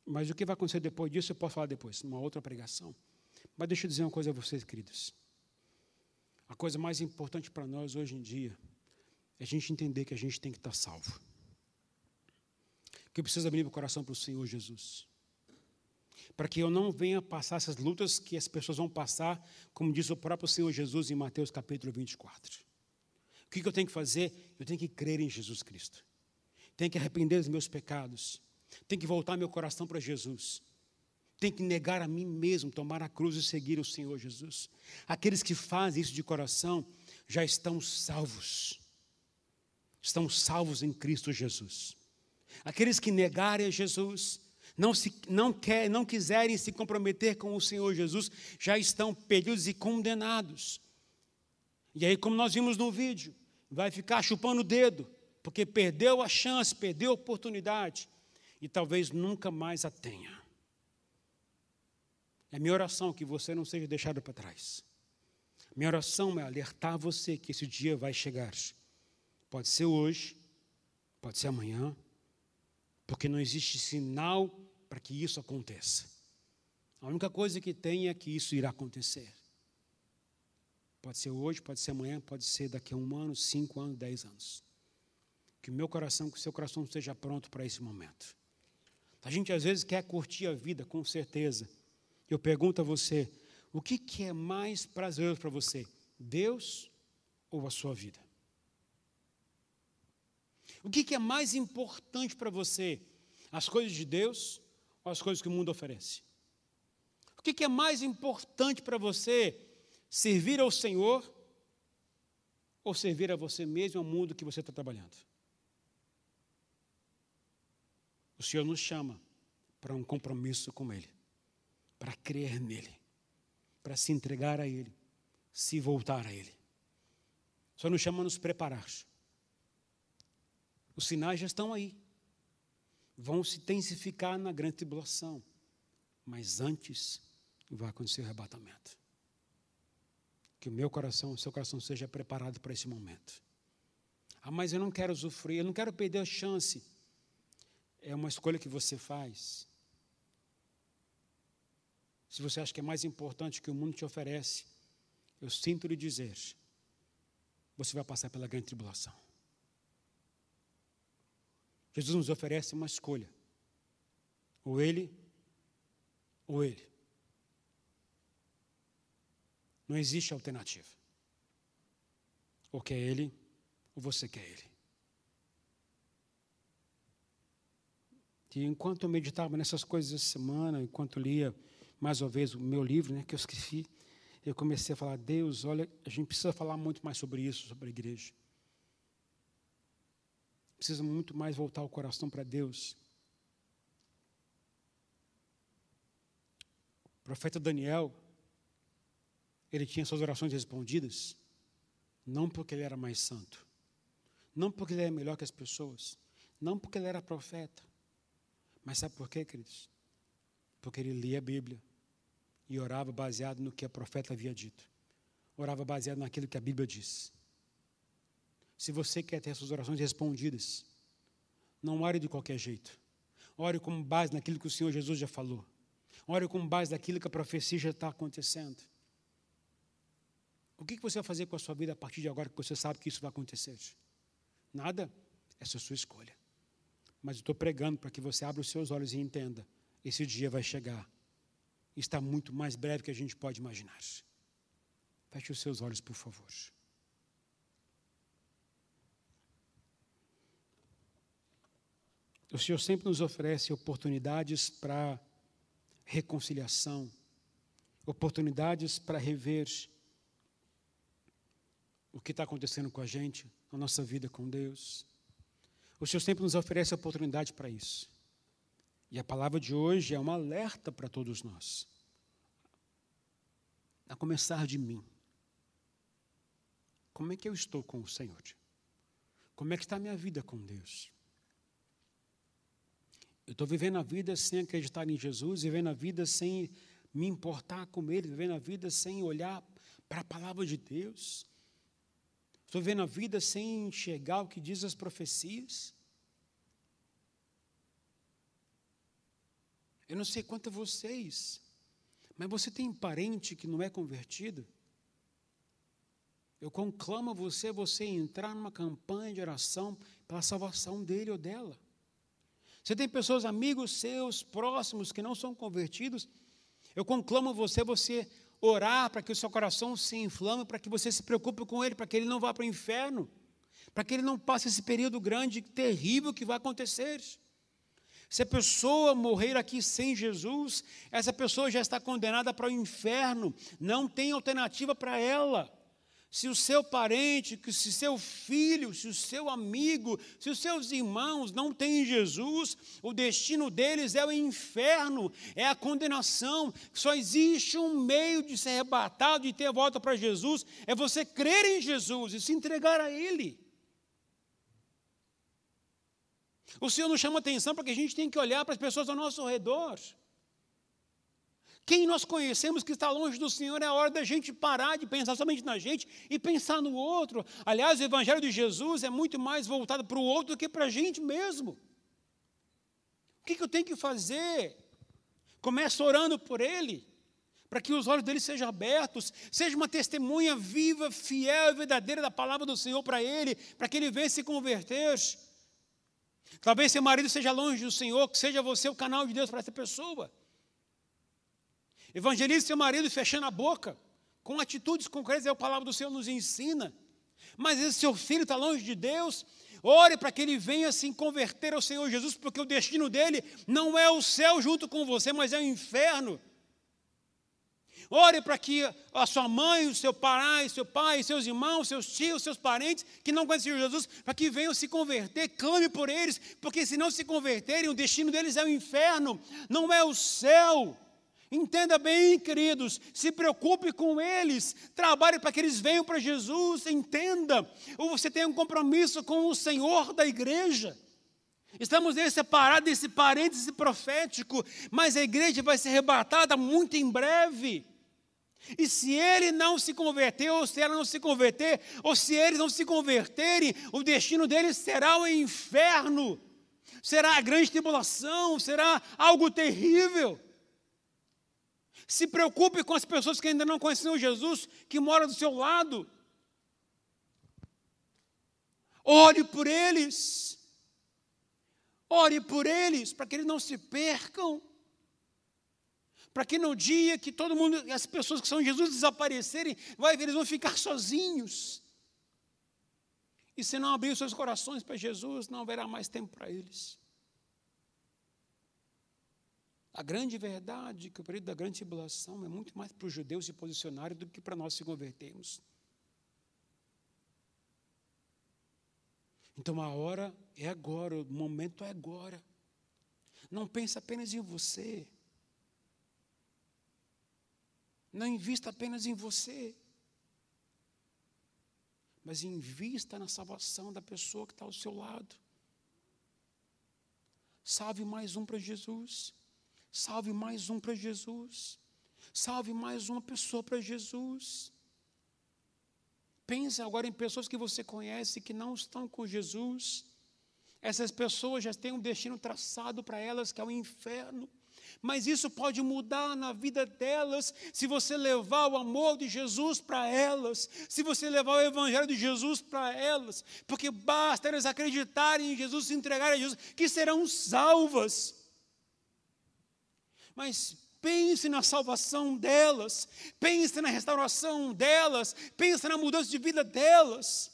Mas o que vai acontecer depois disso, eu posso falar depois, numa outra pregação. Mas deixa eu dizer uma coisa a vocês, queridos. A coisa mais importante para nós hoje em dia é a gente entender que a gente tem que estar salvo. Que eu preciso abrir meu coração para o Senhor Jesus. Para que eu não venha passar essas lutas que as pessoas vão passar, como diz o próprio Senhor Jesus em Mateus capítulo 24. O que eu tenho que fazer? Eu tenho que crer em Jesus Cristo. Tenho que arrepender dos meus pecados. Tenho que voltar meu coração para Jesus tem que negar a mim mesmo, tomar a cruz e seguir o Senhor Jesus. Aqueles que fazem isso de coração já estão salvos. Estão salvos em Cristo Jesus. Aqueles que negarem a Jesus, não, se, não, quer, não quiserem se comprometer com o Senhor Jesus, já estão perdidos e condenados. E aí, como nós vimos no vídeo, vai ficar chupando o dedo, porque perdeu a chance, perdeu a oportunidade, e talvez nunca mais a tenha. É minha oração que você não seja deixado para trás. Minha oração é alertar você que esse dia vai chegar. Pode ser hoje, pode ser amanhã, porque não existe sinal para que isso aconteça. A única coisa que tem é que isso irá acontecer. Pode ser hoje, pode ser amanhã, pode ser daqui a um ano, cinco anos, dez anos. Que o meu coração, que o seu coração esteja pronto para esse momento. A gente às vezes quer curtir a vida, com certeza eu pergunto a você: o que, é mais prazeroso para você, Deus ou a sua vida? O que, que é mais importante para você, as coisas de Deus ou as coisas que o mundo oferece? O que, que é mais importante para você, servir ao Senhor ou servir a você mesmo ao mundo que você está trabalhando? O Senhor nos chama para um compromisso com Ele para crer nele, para se entregar a ele, se voltar a ele. Só nos chama a nos preparar. Os sinais já estão aí. Vão se intensificar na grande tribulação. Mas antes vai acontecer o arrebatamento. Que o meu coração, o seu coração seja preparado para esse momento. Ah, mas eu não quero sofrer, eu não quero perder a chance. É uma escolha que você faz. Se você acha que é mais importante que o mundo te oferece, eu sinto lhe dizer, você vai passar pela grande tribulação. Jesus nos oferece uma escolha. Ou ele, ou ele. Não existe alternativa. Ou quer ele, ou você quer ele. E enquanto eu meditava nessas coisas essa semana, enquanto lia mais uma vez o meu livro, né, que eu escrevi, eu comecei a falar, Deus, olha, a gente precisa falar muito mais sobre isso, sobre a igreja. Precisa muito mais voltar o coração para Deus. O profeta Daniel, ele tinha suas orações respondidas, não porque ele era mais santo, não porque ele era melhor que as pessoas, não porque ele era profeta, mas sabe por quê, queridos? Porque ele lia a Bíblia, e orava baseado no que a profeta havia dito. Orava baseado naquilo que a Bíblia diz. Se você quer ter suas orações respondidas, não ore de qualquer jeito. Ore com base naquilo que o Senhor Jesus já falou. Ore com base naquilo que a profecia já está acontecendo. O que você vai fazer com a sua vida a partir de agora que você sabe que isso vai acontecer? Nada? Essa é a sua escolha. Mas eu estou pregando para que você abra os seus olhos e entenda: esse dia vai chegar está muito mais breve que a gente pode imaginar. Feche os seus olhos, por favor. O Senhor sempre nos oferece oportunidades para reconciliação, oportunidades para rever o que está acontecendo com a gente, na nossa vida com Deus. O Senhor sempre nos oferece a oportunidade para isso. E a palavra de hoje é um alerta para todos nós. A começar de mim. Como é que eu estou com o Senhor? Como é que está a minha vida com Deus? Eu estou vivendo a vida sem acreditar em Jesus, vivendo a vida sem me importar com Ele, vivendo a vida sem olhar para a palavra de Deus. Estou vivendo a vida sem enxergar o que diz as profecias. Eu não sei quanto a vocês, mas você tem parente que não é convertido? Eu conclamo você, você entrar numa campanha de oração pela salvação dele ou dela. Você tem pessoas, amigos seus, próximos, que não são convertidos. Eu conclamo você, você orar para que o seu coração se inflame, para que você se preocupe com ele, para que ele não vá para o inferno, para que ele não passe esse período grande, terrível que vai acontecer. Se a pessoa morrer aqui sem Jesus, essa pessoa já está condenada para o inferno, não tem alternativa para ela se o seu parente, se o seu filho, se o seu amigo, se os seus irmãos não têm Jesus, o destino deles é o inferno, é a condenação. Só existe um meio de ser arrebatado, de ter volta para Jesus, é você crer em Jesus e se entregar a Ele. O Senhor nos chama atenção para que a gente tem que olhar para as pessoas ao nosso redor. Quem nós conhecemos que está longe do Senhor é a hora da gente parar de pensar somente na gente e pensar no outro. Aliás, o Evangelho de Jesus é muito mais voltado para o outro do que para a gente mesmo. O que, que eu tenho que fazer? Começa orando por ele, para que os olhos dele sejam abertos, seja uma testemunha viva, fiel e verdadeira da palavra do Senhor para ele, para que ele venha se converter. Talvez seu marido seja longe do Senhor, que seja você o canal de Deus para essa pessoa. Evangelize seu marido fechando a boca, com atitudes concretas, é a palavra do Senhor nos ensina. Mas esse seu filho está longe de Deus, ore para que ele venha se converter ao Senhor Jesus, porque o destino dele não é o céu junto com você, mas é o inferno. Ore para que a sua mãe, o seu pai, seu pai, seus irmãos, seus tios, seus parentes que não conhecem Jesus, para que venham se converter, clame por eles, porque se não se converterem, o destino deles é o inferno, não é o céu. Entenda bem, queridos, se preocupe com eles, trabalhe para que eles venham para Jesus, entenda. Ou você tem um compromisso com o Senhor da igreja. Estamos aí separados desse parêntese profético, mas a igreja vai ser arrebatada muito em breve. E se ele não se converter, ou se ela não se converter, ou se eles não se converterem, o destino deles será o inferno, será a grande tribulação, será algo terrível. Se preocupe com as pessoas que ainda não conheceram Jesus, que moram do seu lado. Ore por eles. Ore por eles, para que eles não se percam. Para que no dia que todo mundo, as pessoas que são Jesus desaparecerem, vai ver, eles vão ficar sozinhos. E se não abrir os seus corações para Jesus, não haverá mais tempo para eles. A grande verdade que o período da grande tribulação é muito mais para os judeus se posicionarem do que para nós se convertermos. Então a hora é agora, o momento é agora. Não pense apenas em você. Não invista apenas em você. Mas invista na salvação da pessoa que está ao seu lado. Salve mais um para Jesus. Salve mais um para Jesus. Salve mais uma pessoa para Jesus. Pense agora em pessoas que você conhece que não estão com Jesus. Essas pessoas já têm um destino traçado para elas, que é o inferno. Mas isso pode mudar na vida delas se você levar o amor de Jesus para elas, se você levar o Evangelho de Jesus para elas, porque basta elas acreditarem em Jesus, se entregarem a Jesus, que serão salvas mas pense na salvação delas, pense na restauração delas, pense na mudança de vida delas.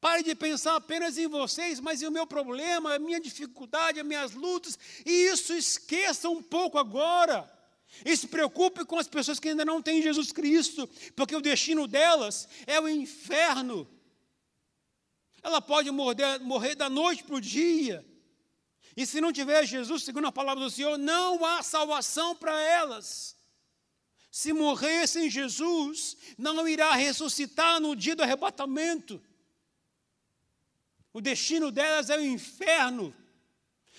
Pare de pensar apenas em vocês, mas em o meu problema, a minha dificuldade, as minhas lutas, e isso esqueça um pouco agora. E se preocupe com as pessoas que ainda não têm Jesus Cristo, porque o destino delas é o inferno. Ela pode morrer, morrer da noite para o dia. E se não tiver Jesus, segundo a palavra do Senhor, não há salvação para elas. Se morrer sem Jesus, não irá ressuscitar no dia do arrebatamento. O destino delas é o inferno.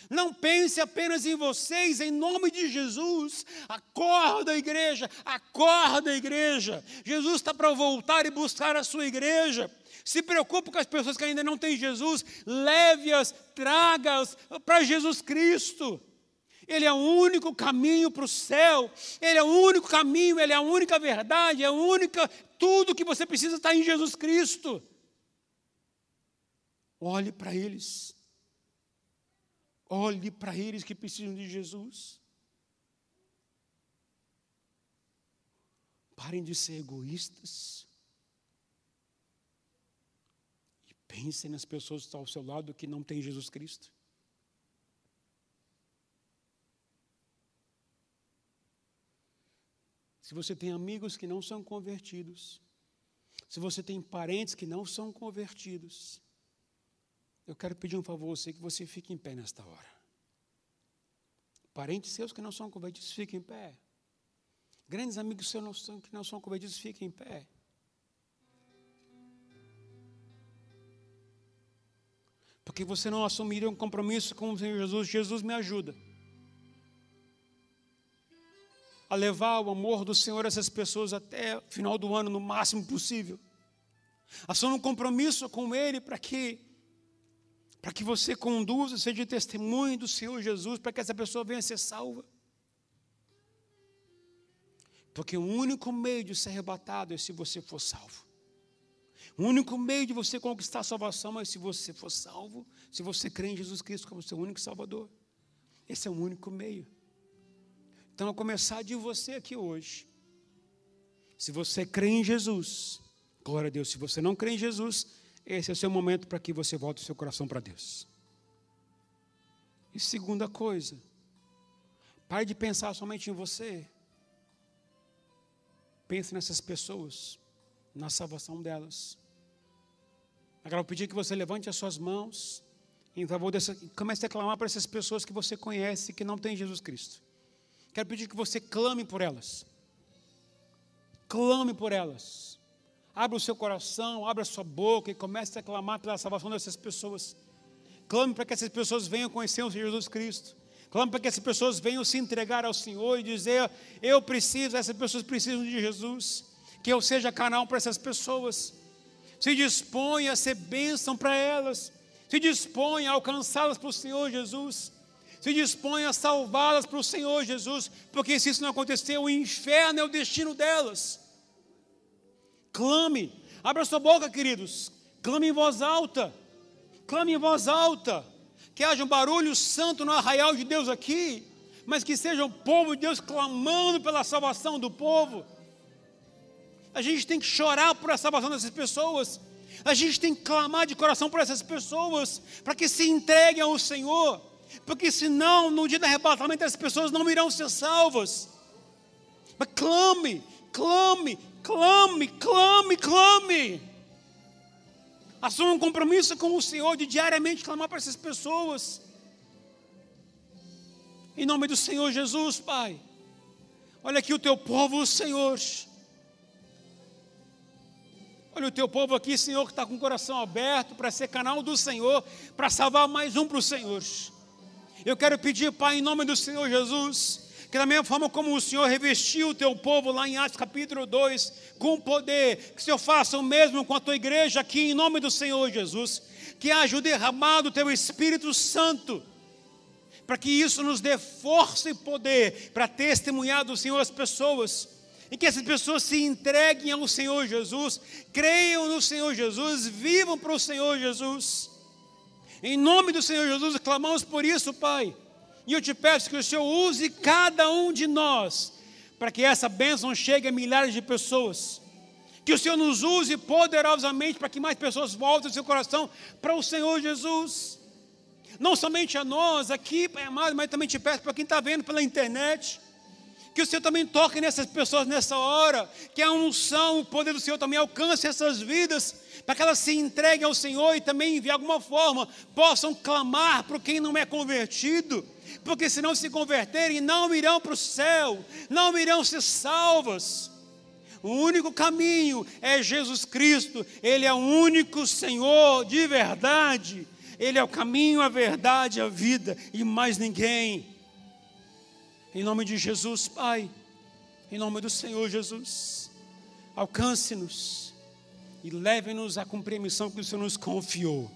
Não pense apenas em vocês, em nome de Jesus. Acorda, igreja, acorda, igreja. Jesus está para voltar e buscar a sua igreja. Se preocupe com as pessoas que ainda não têm Jesus, leve-as, traga-as para Jesus Cristo. Ele é o único caminho para o céu, Ele é o único caminho, Ele é a única verdade, é a única, tudo que você precisa está em Jesus Cristo. Olhe para eles. Olhe para eles que precisam de Jesus. Parem de ser egoístas. E pensem nas pessoas que estão ao seu lado que não têm Jesus Cristo. Se você tem amigos que não são convertidos, se você tem parentes que não são convertidos, eu quero pedir um favor a você que você fique em pé nesta hora. Parentes seus que não são convertidos, fiquem em pé. Grandes amigos seus que não são convertidos, fiquem em pé. Porque você não assumiria um compromisso com o Senhor Jesus. Jesus me ajuda a levar o amor do Senhor a essas pessoas até o final do ano, no máximo possível. Assuma um compromisso com Ele para que para que você conduza, seja testemunho do Senhor Jesus, para que essa pessoa venha a ser salva. Porque o único meio de ser arrebatado é se você for salvo. O único meio de você conquistar a salvação é se você for salvo, se você crê em Jesus Cristo como seu único Salvador. Esse é o único meio. Então, a começar de você aqui hoje. Se você crê em Jesus, glória a Deus. Se você não crê em Jesus, esse é o seu momento para que você volte o seu coração para Deus. E segunda coisa, pare de pensar somente em você. Pense nessas pessoas, na salvação delas. Agora eu pedir que você levante as suas mãos em favor dessa, comece a clamar para essas pessoas que você conhece que não têm Jesus Cristo. Quero pedir que você clame por elas. Clame por elas. Abra o seu coração, abra a sua boca e comece a clamar pela salvação dessas pessoas. Clame para que essas pessoas venham conhecer o Senhor Jesus Cristo. Clame para que essas pessoas venham se entregar ao Senhor e dizer: Eu preciso, essas pessoas precisam de Jesus. Que eu seja canal para essas pessoas. Se dispõe a ser bênção para elas. Se dispõe a alcançá-las para o Senhor Jesus. Se dispõe a salvá-las para o Senhor Jesus. Porque se isso não acontecer, o inferno é o destino delas. Clame. Abra sua boca, queridos. Clame em voz alta. Clame em voz alta. Que haja um barulho santo no arraial de Deus aqui. Mas que seja o povo de Deus clamando pela salvação do povo. A gente tem que chorar por a salvação dessas pessoas. A gente tem que clamar de coração por essas pessoas. Para que se entreguem ao Senhor. Porque senão, no dia do arrebatamento, as pessoas não irão ser salvas. Mas clame, clame, Clame, clame, clame. Assuma um compromisso com o Senhor de diariamente clamar para essas pessoas. Em nome do Senhor Jesus, Pai. Olha aqui o teu povo, Senhor. Olha o teu povo aqui, Senhor, que está com o coração aberto para ser canal do Senhor, para salvar mais um para o Senhor. Eu quero pedir, Pai, em nome do Senhor Jesus, que da mesma forma como o Senhor revestiu o teu povo lá em Atos capítulo 2 com poder, que o Senhor faça o mesmo com a tua igreja aqui em nome do Senhor Jesus, que haja o derramado teu Espírito Santo, para que isso nos dê força e poder para testemunhar do Senhor as pessoas, e que essas pessoas se entreguem ao Senhor Jesus, creiam no Senhor Jesus, vivam para o Senhor Jesus. Em nome do Senhor Jesus, clamamos por isso, Pai. E eu te peço que o Senhor use cada um de nós para que essa bênção chegue a milhares de pessoas. Que o Senhor nos use poderosamente para que mais pessoas voltem seu coração para o Senhor Jesus. Não somente a nós aqui, Pai amado, mas também te peço para quem está vendo pela internet. Que o Senhor também toque nessas pessoas nessa hora. Que a unção, o poder do Senhor também alcance essas vidas. Para que elas se entreguem ao Senhor e também, de alguma forma, possam clamar para quem não é convertido. Porque se não se converterem, não irão para o céu, não irão ser salvas. O único caminho é Jesus Cristo, Ele é o único Senhor de verdade. Ele é o caminho, a verdade, a vida e mais ninguém. Em nome de Jesus, Pai, em nome do Senhor Jesus, alcance-nos e leve-nos a missão que o Senhor nos confiou.